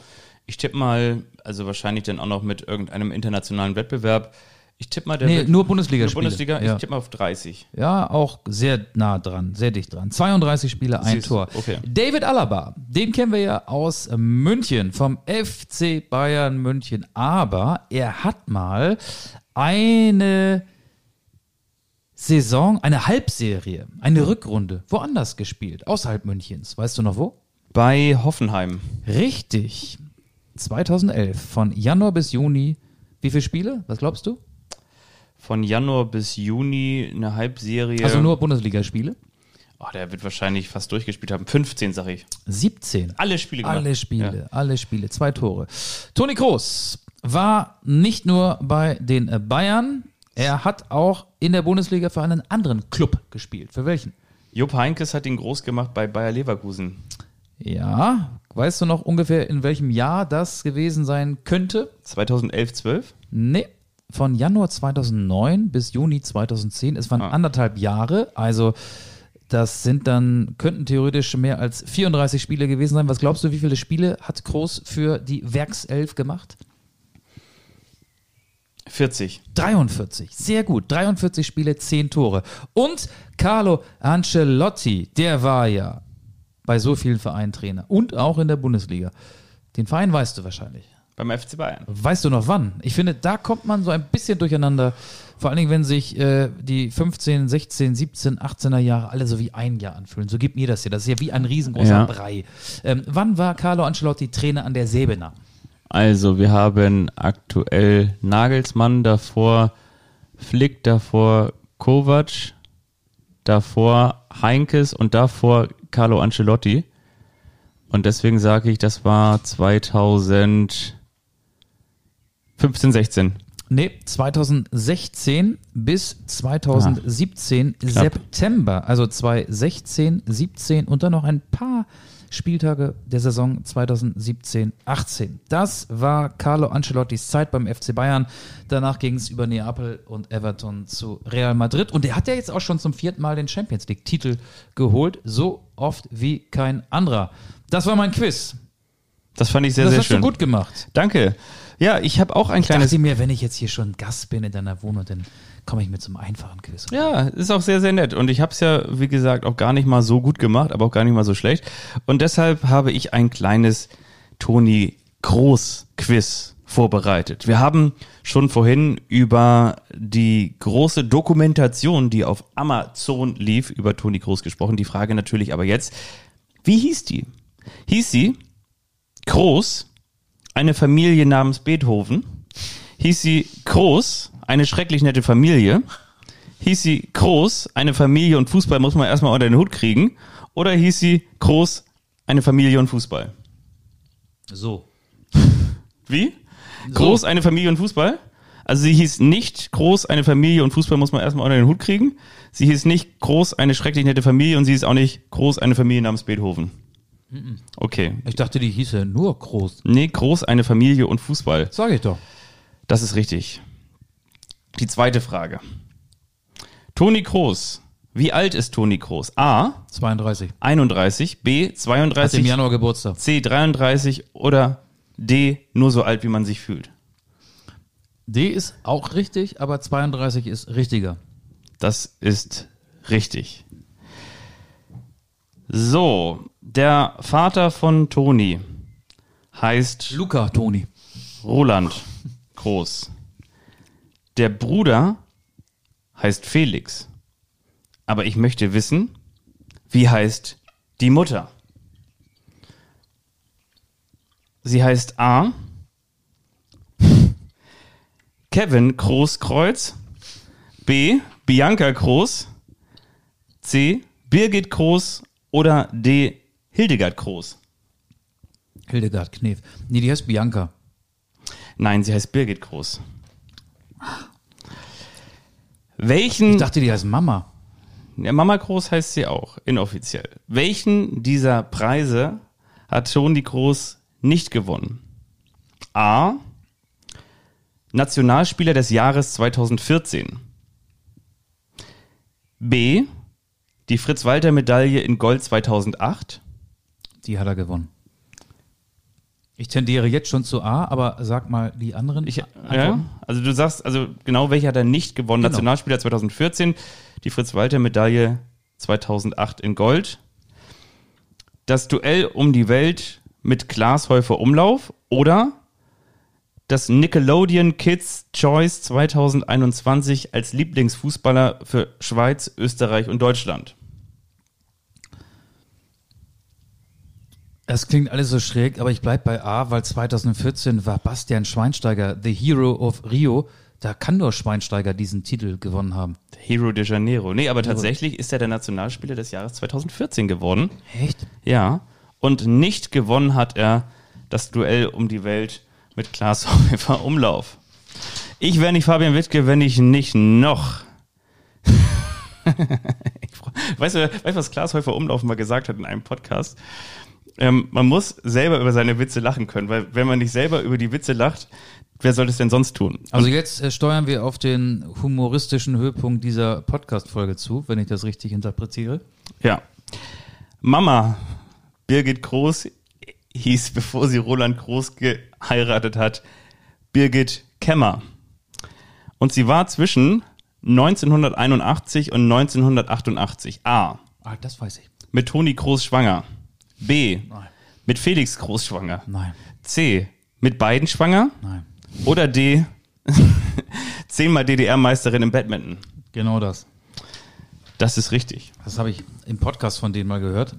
ich tippe mal, also wahrscheinlich dann auch noch mit irgendeinem internationalen Wettbewerb. Ich tippe mal, der Nee, nur Bundesliga nur Bundesliga, Ja. ich tippe mal auf 30. ja, auch sehr nah dran, sehr dicht dran. 32 Spiele, ein Siehst Tor. okay. David Alaba, den kennen wir ja aus München, vom FC Bayern München. Aber er hat mal eine Saison, eine Halbserie, eine Rückrunde woanders gespielt, außerhalb Münchens. Weißt du noch wo? Bei Hoffenheim. Richtig. 2011, von Januar bis Juni. Wie viele Spiele? Was glaubst du? Von Januar bis Juni eine Halbserie. Also nur Bundesligaspiele? Oh, der wird wahrscheinlich fast durchgespielt haben. 15, sag ich. 17. Alle Spiele gemacht. Alle Spiele, Ja. alle Spiele, zwei Tore. Toni Kroos war nicht nur bei den Bayern, er hat auch in der Bundesliga für einen anderen Club gespielt. Für welchen? Jupp Heinkes hat ihn groß gemacht bei Bayer Leverkusen. Ja, weißt du noch ungefähr, in welchem Jahr das gewesen sein könnte? 2011, 12? Nee, von Januar 2009 bis Juni 2010. Es waren Ah. anderthalb Jahre, also das sind dann, könnten theoretisch mehr als 34 Spiele gewesen sein. Was glaubst du, wie viele Spiele hat Kroos für die Werkself gemacht? 40. 43. Sehr gut. 43 Spiele, 10 Tore. Und Carlo Ancelotti, der war ja bei so vielen Vereinen Trainer und auch in der Bundesliga. Den Verein weißt du wahrscheinlich. Beim FC Bayern. Weißt du noch wann? Ich finde, da kommt man so ein bisschen durcheinander. Vor allen Dingen, wenn sich äh, die 15, 16, 17, 18er Jahre alle so wie ein Jahr anfühlen. So gibt mir das hier. Das ist ja wie ein riesengroßer Ja. Brei. Ähm, wann war Carlo Ancelotti Trainer an der Sebener? Also, wir haben aktuell Nagelsmann, davor Flick, davor Kovac, davor Heinkes und davor Carlo Ancelotti. Und deswegen sage ich, das war 2015, 16. Nee, 2016 bis 2017 knapp. September. Also 2016, 17 und dann noch ein paar Spieltage der Saison 2017, 18. Das war Carlo Ancelottis Zeit beim FC Bayern. Danach ging es über Neapel und Everton zu Real Madrid. Und er hat ja jetzt auch schon zum vierten Mal den Champions League-Titel geholt. So oft wie kein anderer. Das war mein Quiz. Das fand ich sehr, das sehr hast schön. du gut gemacht. Danke. Ja, ich habe auch ein Ich kleines. dachte mir, wenn ich jetzt hier schon Gast bin in deiner Wohnung, dann komme ich mit zum einfachen Quiz. Ja, ist auch sehr, sehr nett. Und ich habe es ja, wie gesagt, auch gar nicht mal so gut gemacht, aber auch gar nicht mal so schlecht. Und deshalb habe ich ein kleines Toni Groß-Quiz vorbereitet. Wir haben schon vorhin über die große Dokumentation, die auf Amazon lief, über Toni Groß gesprochen. Die Frage natürlich aber jetzt, wie hieß die? Hieß sie Groß, eine Familie namens Beethoven? Hieß sie Groß, eine schrecklich nette Familie? Hieß sie Groß, eine Familie und Fußball muss man erstmal unter den Hut kriegen? Oder hieß sie Groß, eine Familie und Fußball? So. Wie? Groß, eine Familie und Fußball? Also sie hieß nicht Groß, eine Familie und Fußball muss man erstmal unter den Hut kriegen. Sie hieß nicht Groß, eine schrecklich nette Familie und sie ist auch nicht Groß, eine Familie namens Beethoven. Okay. Ich dachte, die hieße nur groß. Nee, Groß, eine Familie und Fußball. Sag ich doch. Das ist richtig. Die zweite Frage. Toni Kroos. Wie alt ist Toni Kroos? A. 32. 31, B. Hat im 32, Januar Geburtstag. C. 33 oder D. Nur so alt, wie man sich fühlt. D ist auch richtig, aber 32 ist richtiger. Das ist richtig. So, der Vater von Toni heißt Luca, Toni. Roland Groß. Der Bruder heißt Felix. Aber ich möchte wissen, wie heißt die Mutter? Sie heißt A. Kevin Großkreuz. B. Bianca Groß. C. Birgit Groß. Oder D. Hildegard Groß. Hildegard Knef. Nee, die heißt Bianca. Nein, sie heißt Birgit Groß. Welchen. Ich dachte, die heißt Mama. Ja, Mama Groß heißt sie auch, inoffiziell. Welchen dieser Preise hat Toni Groß nicht gewonnen? A. Nationalspieler des Jahres 2014. B. Die Fritz-Walter-Medaille in Gold 2008. Die hat er gewonnen. Ich tendiere jetzt schon zu A, aber sag mal die anderen. Ich, ja, Antworten. also du sagst, also genau welcher hat er nicht gewonnen? Genau. Nationalspieler 2014, die Fritz-Walter-Medaille 2008 in Gold. Das Duell um die Welt mit Klaas Häufer Umlauf oder das Nickelodeon Kids Choice 2021 als Lieblingsfußballer für Schweiz, Österreich und Deutschland. Es klingt alles so schräg, aber ich bleib bei A, weil 2014 war Bastian Schweinsteiger The Hero of Rio. Da kann nur Schweinsteiger diesen Titel gewonnen haben. Hero de Janeiro. Nee, aber tatsächlich ist er der Nationalspieler des Jahres 2014 geworden. Echt? Ja. Und nicht gewonnen hat er das Duell um die Welt mit Klaas (laughs) Häufer Umlauf. Ich wäre nicht Fabian Wittke, wenn ich nicht noch. (laughs) weißt, du, weißt du, was Klaas Häufer Umlauf mal gesagt hat in einem Podcast? Ähm, man muss selber über seine Witze lachen können, weil wenn man nicht selber über die Witze lacht, wer soll es denn sonst tun? Also jetzt äh, steuern wir auf den humoristischen Höhepunkt dieser Podcast-Folge zu, wenn ich das richtig interpretiere. Ja. Mama Birgit Groß hieß, bevor sie Roland Groß geheiratet hat, Birgit Kemmer. Und sie war zwischen 1981 und 1988. A. Ah, das weiß ich. Mit Toni Kroos schwanger. B. Mit Felix Kroos schwanger. Nein, C. Mit beiden schwanger. nein. Oder D. (laughs) Zehnmal DDR-Meisterin im Badminton. Genau das. Das ist richtig. Das habe ich im Podcast von denen mal gehört.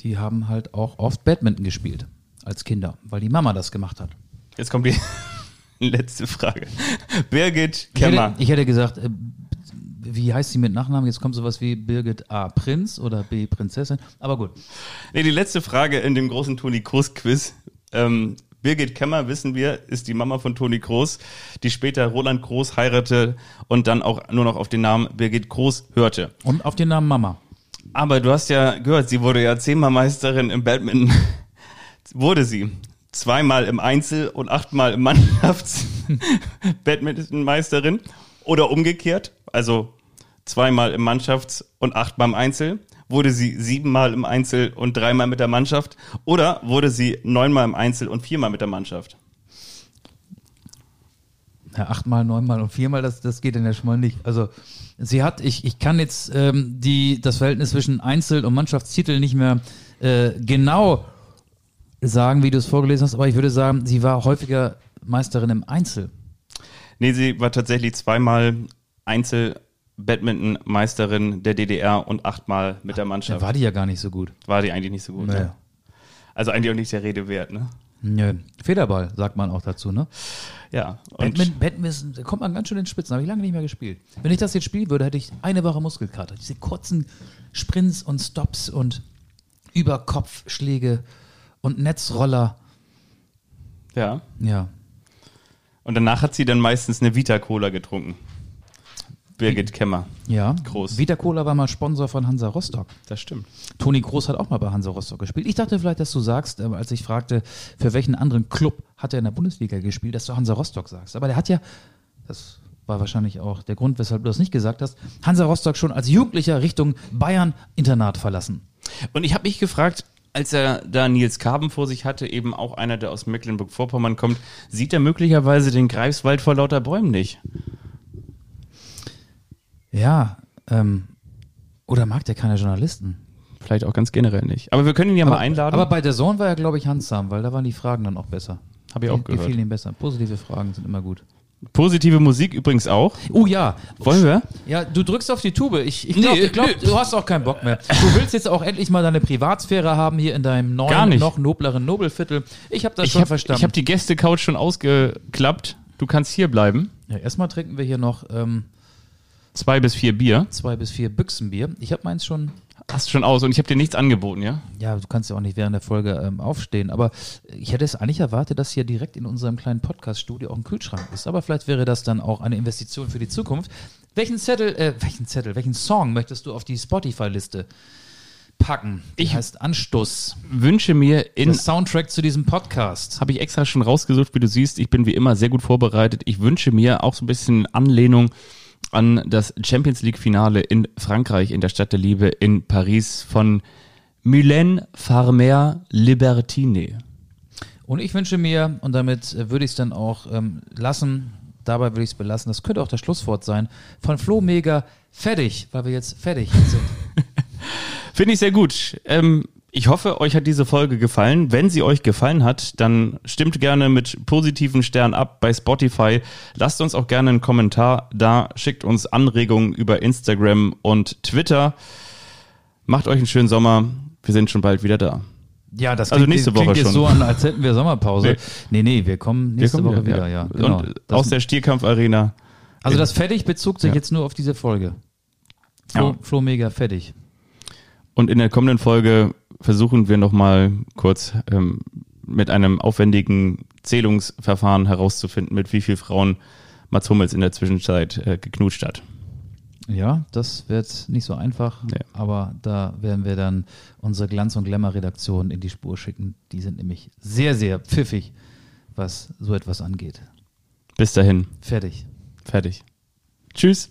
Die haben halt auch oft Badminton gespielt als Kinder, weil die Mama das gemacht hat. Jetzt kommt die (laughs) letzte Frage. Birgit Ich hätte, Kemmer. ich hätte gesagt, äh, wie heißt sie mit Nachnamen? Jetzt kommt sowas wie Birgit A. Prinz oder B. Prinzessin. Aber gut. Nee, die letzte Frage in dem großen Toni Kroos Quiz. Ähm, Birgit Kemmer, wissen wir, ist die Mama von Toni Kroos, die später Roland Kroos heiratete und dann auch nur noch auf den Namen Birgit Kroos hörte. Und auf den Namen Mama. Aber du hast ja gehört, sie wurde ja zehnmal Meisterin im Badminton. (laughs) wurde sie. Zweimal im Einzel und achtmal im Mannschafts-Badminton-Meisterin. (laughs) Oder umgekehrt, also zweimal im Mannschafts- und achtmal im Einzel. Wurde sie siebenmal im Einzel und dreimal mit der Mannschaft? Oder wurde sie neunmal im Einzel und viermal mit der Mannschaft? Ja, achtmal, neunmal und viermal, das, das geht dann ja schon mal nicht. Also sie hat, ich, ich kann jetzt ähm, die, das Verhältnis zwischen Einzel- und Mannschaftstitel nicht mehr äh, genau sagen, wie du es vorgelesen hast, aber ich würde sagen, sie war häufiger Meisterin im Einzel. Nee, sie war tatsächlich zweimal Einzel-Badminton-Meisterin der DDR und achtmal mit der Da Mannschaft. war die ja gar nicht so gut. War die eigentlich nicht so gut. Naja. Ne? Also eigentlich auch nicht der Rede wert, ne? Nö. Federball, sagt man auch dazu, ne? Ja. Badminton, Badminton, da kommt man ganz schön in Spitzen, habe ich lange nicht mehr gespielt. Wenn ich das jetzt spielen würde, hätte ich eine Woche Muskelkater. Diese kurzen Sprints und Stops und Überkopfschläge und Netzroller. ja. Ja. Und danach hat sie dann meistens eine Vita Cola getrunken. Birgit Kemmer. Ja. Groß. Vita Cola war mal Sponsor von Hansa Rostock. Das stimmt. Toni Groß hat auch mal bei Hansa Rostock gespielt. Ich dachte vielleicht, dass du sagst, äh, als ich fragte, für welchen anderen Club hat er in der Bundesliga gespielt, dass du Hansa Rostock sagst. Aber der hat ja, das war wahrscheinlich auch der Grund, weshalb du das nicht gesagt hast, Hansa Rostock schon als Jugendlicher Richtung Bayern-Internat verlassen. Und ich habe mich gefragt, als er da Nils Karben vor sich hatte, eben auch einer, der aus Mecklenburg-Vorpommern kommt, sieht er möglicherweise den Greifswald vor lauter Bäumen nicht? Ja, ähm, oder mag der keine Journalisten? Vielleicht auch ganz generell nicht. Aber wir können ihn ja mal einladen. Aber bei der Zone war er, glaube ich, handsam, weil da waren die Fragen dann auch besser. Hab ich auch gehört. Gefielen ihm besser. Positive Fragen sind immer gut. Positive Musik übrigens auch. Oh ja. Wollen wir? Ja, du drückst auf die Tube. Ich, ich glaube, Nee, ich glaub, du hast auch keinen Bock mehr. Du willst jetzt auch endlich mal deine Privatsphäre haben hier in deinem neuen, noch nobleren Nobelviertel. Ich habe das Ich schon habe verstanden. hab die Gäste-Couch schon ausgeklappt. Du kannst hier bleiben. ja, erstmal trinken wir hier noch ähm, Zwei bis vier Bier. zwei bis vier Büchsenbier. Ich habe meins schon. Hast schon aus und ich habe dir nichts angeboten, ja? Ja, du kannst ja auch nicht während der Folge ähm, aufstehen. Aber ich hätte es eigentlich erwartet, dass hier direkt in unserem kleinen Podcast-Studio auch ein Kühlschrank ist. Aber vielleicht wäre das dann auch eine Investition für die Zukunft. Welchen Zettel, äh, welchen Zettel, welchen Song möchtest du auf die Spotify-Liste packen? Die Ich- heißt Anstoß. Wünsche mir in Der Soundtrack zu diesem Podcast. habe ich extra schon rausgesucht, wie du siehst. Ich bin wie immer sehr gut vorbereitet. Ich wünsche mir auch so ein bisschen Anlehnung an das Champions League Finale in Frankreich, in der Stadt der Liebe in Paris von Mylène Farmer Libertine. Und ich wünsche mir, und damit würde ich es dann auch ähm, lassen, dabei würde ich es belassen, das könnte auch das Schlusswort sein, von Flo Mega fertig, weil wir jetzt fertig sind. (laughs) Finde ich sehr gut. Ähm, ich hoffe, euch hat diese Folge gefallen. Wenn sie euch gefallen hat, dann stimmt gerne mit positiven Sternen ab bei Spotify. Lasst uns auch gerne einen Kommentar da. Schickt uns Anregungen über Instagram und Twitter. Macht euch einen schönen Sommer. Wir sind schon bald wieder da. Ja, das Also klingt, nächste klingt jetzt schon. so an, als hätten wir Sommerpause. Nee, nee, wir kommen nächste Wir kommen Woche wieder, ja. Genau. Und aus der Stierkampfarena. also das fertig bezog sich Ja. jetzt nur auf diese Folge. Flo, Ja. Flo Mega fertig. Und in der kommenden Folge versuchen wir nochmal kurz ähm, mit einem aufwendigen Zählungsverfahren herauszufinden, mit wie vielen Frauen Mats Hummels in der Zwischenzeit äh, geknutscht hat. Ja, das wird nicht so einfach, Nee. aber da werden wir dann unsere Glanz- und Glamour-Redaktion in die Spur schicken. Die sind nämlich sehr, sehr pfiffig, was so etwas angeht. Bis dahin, Fertig. fertig. Tschüss.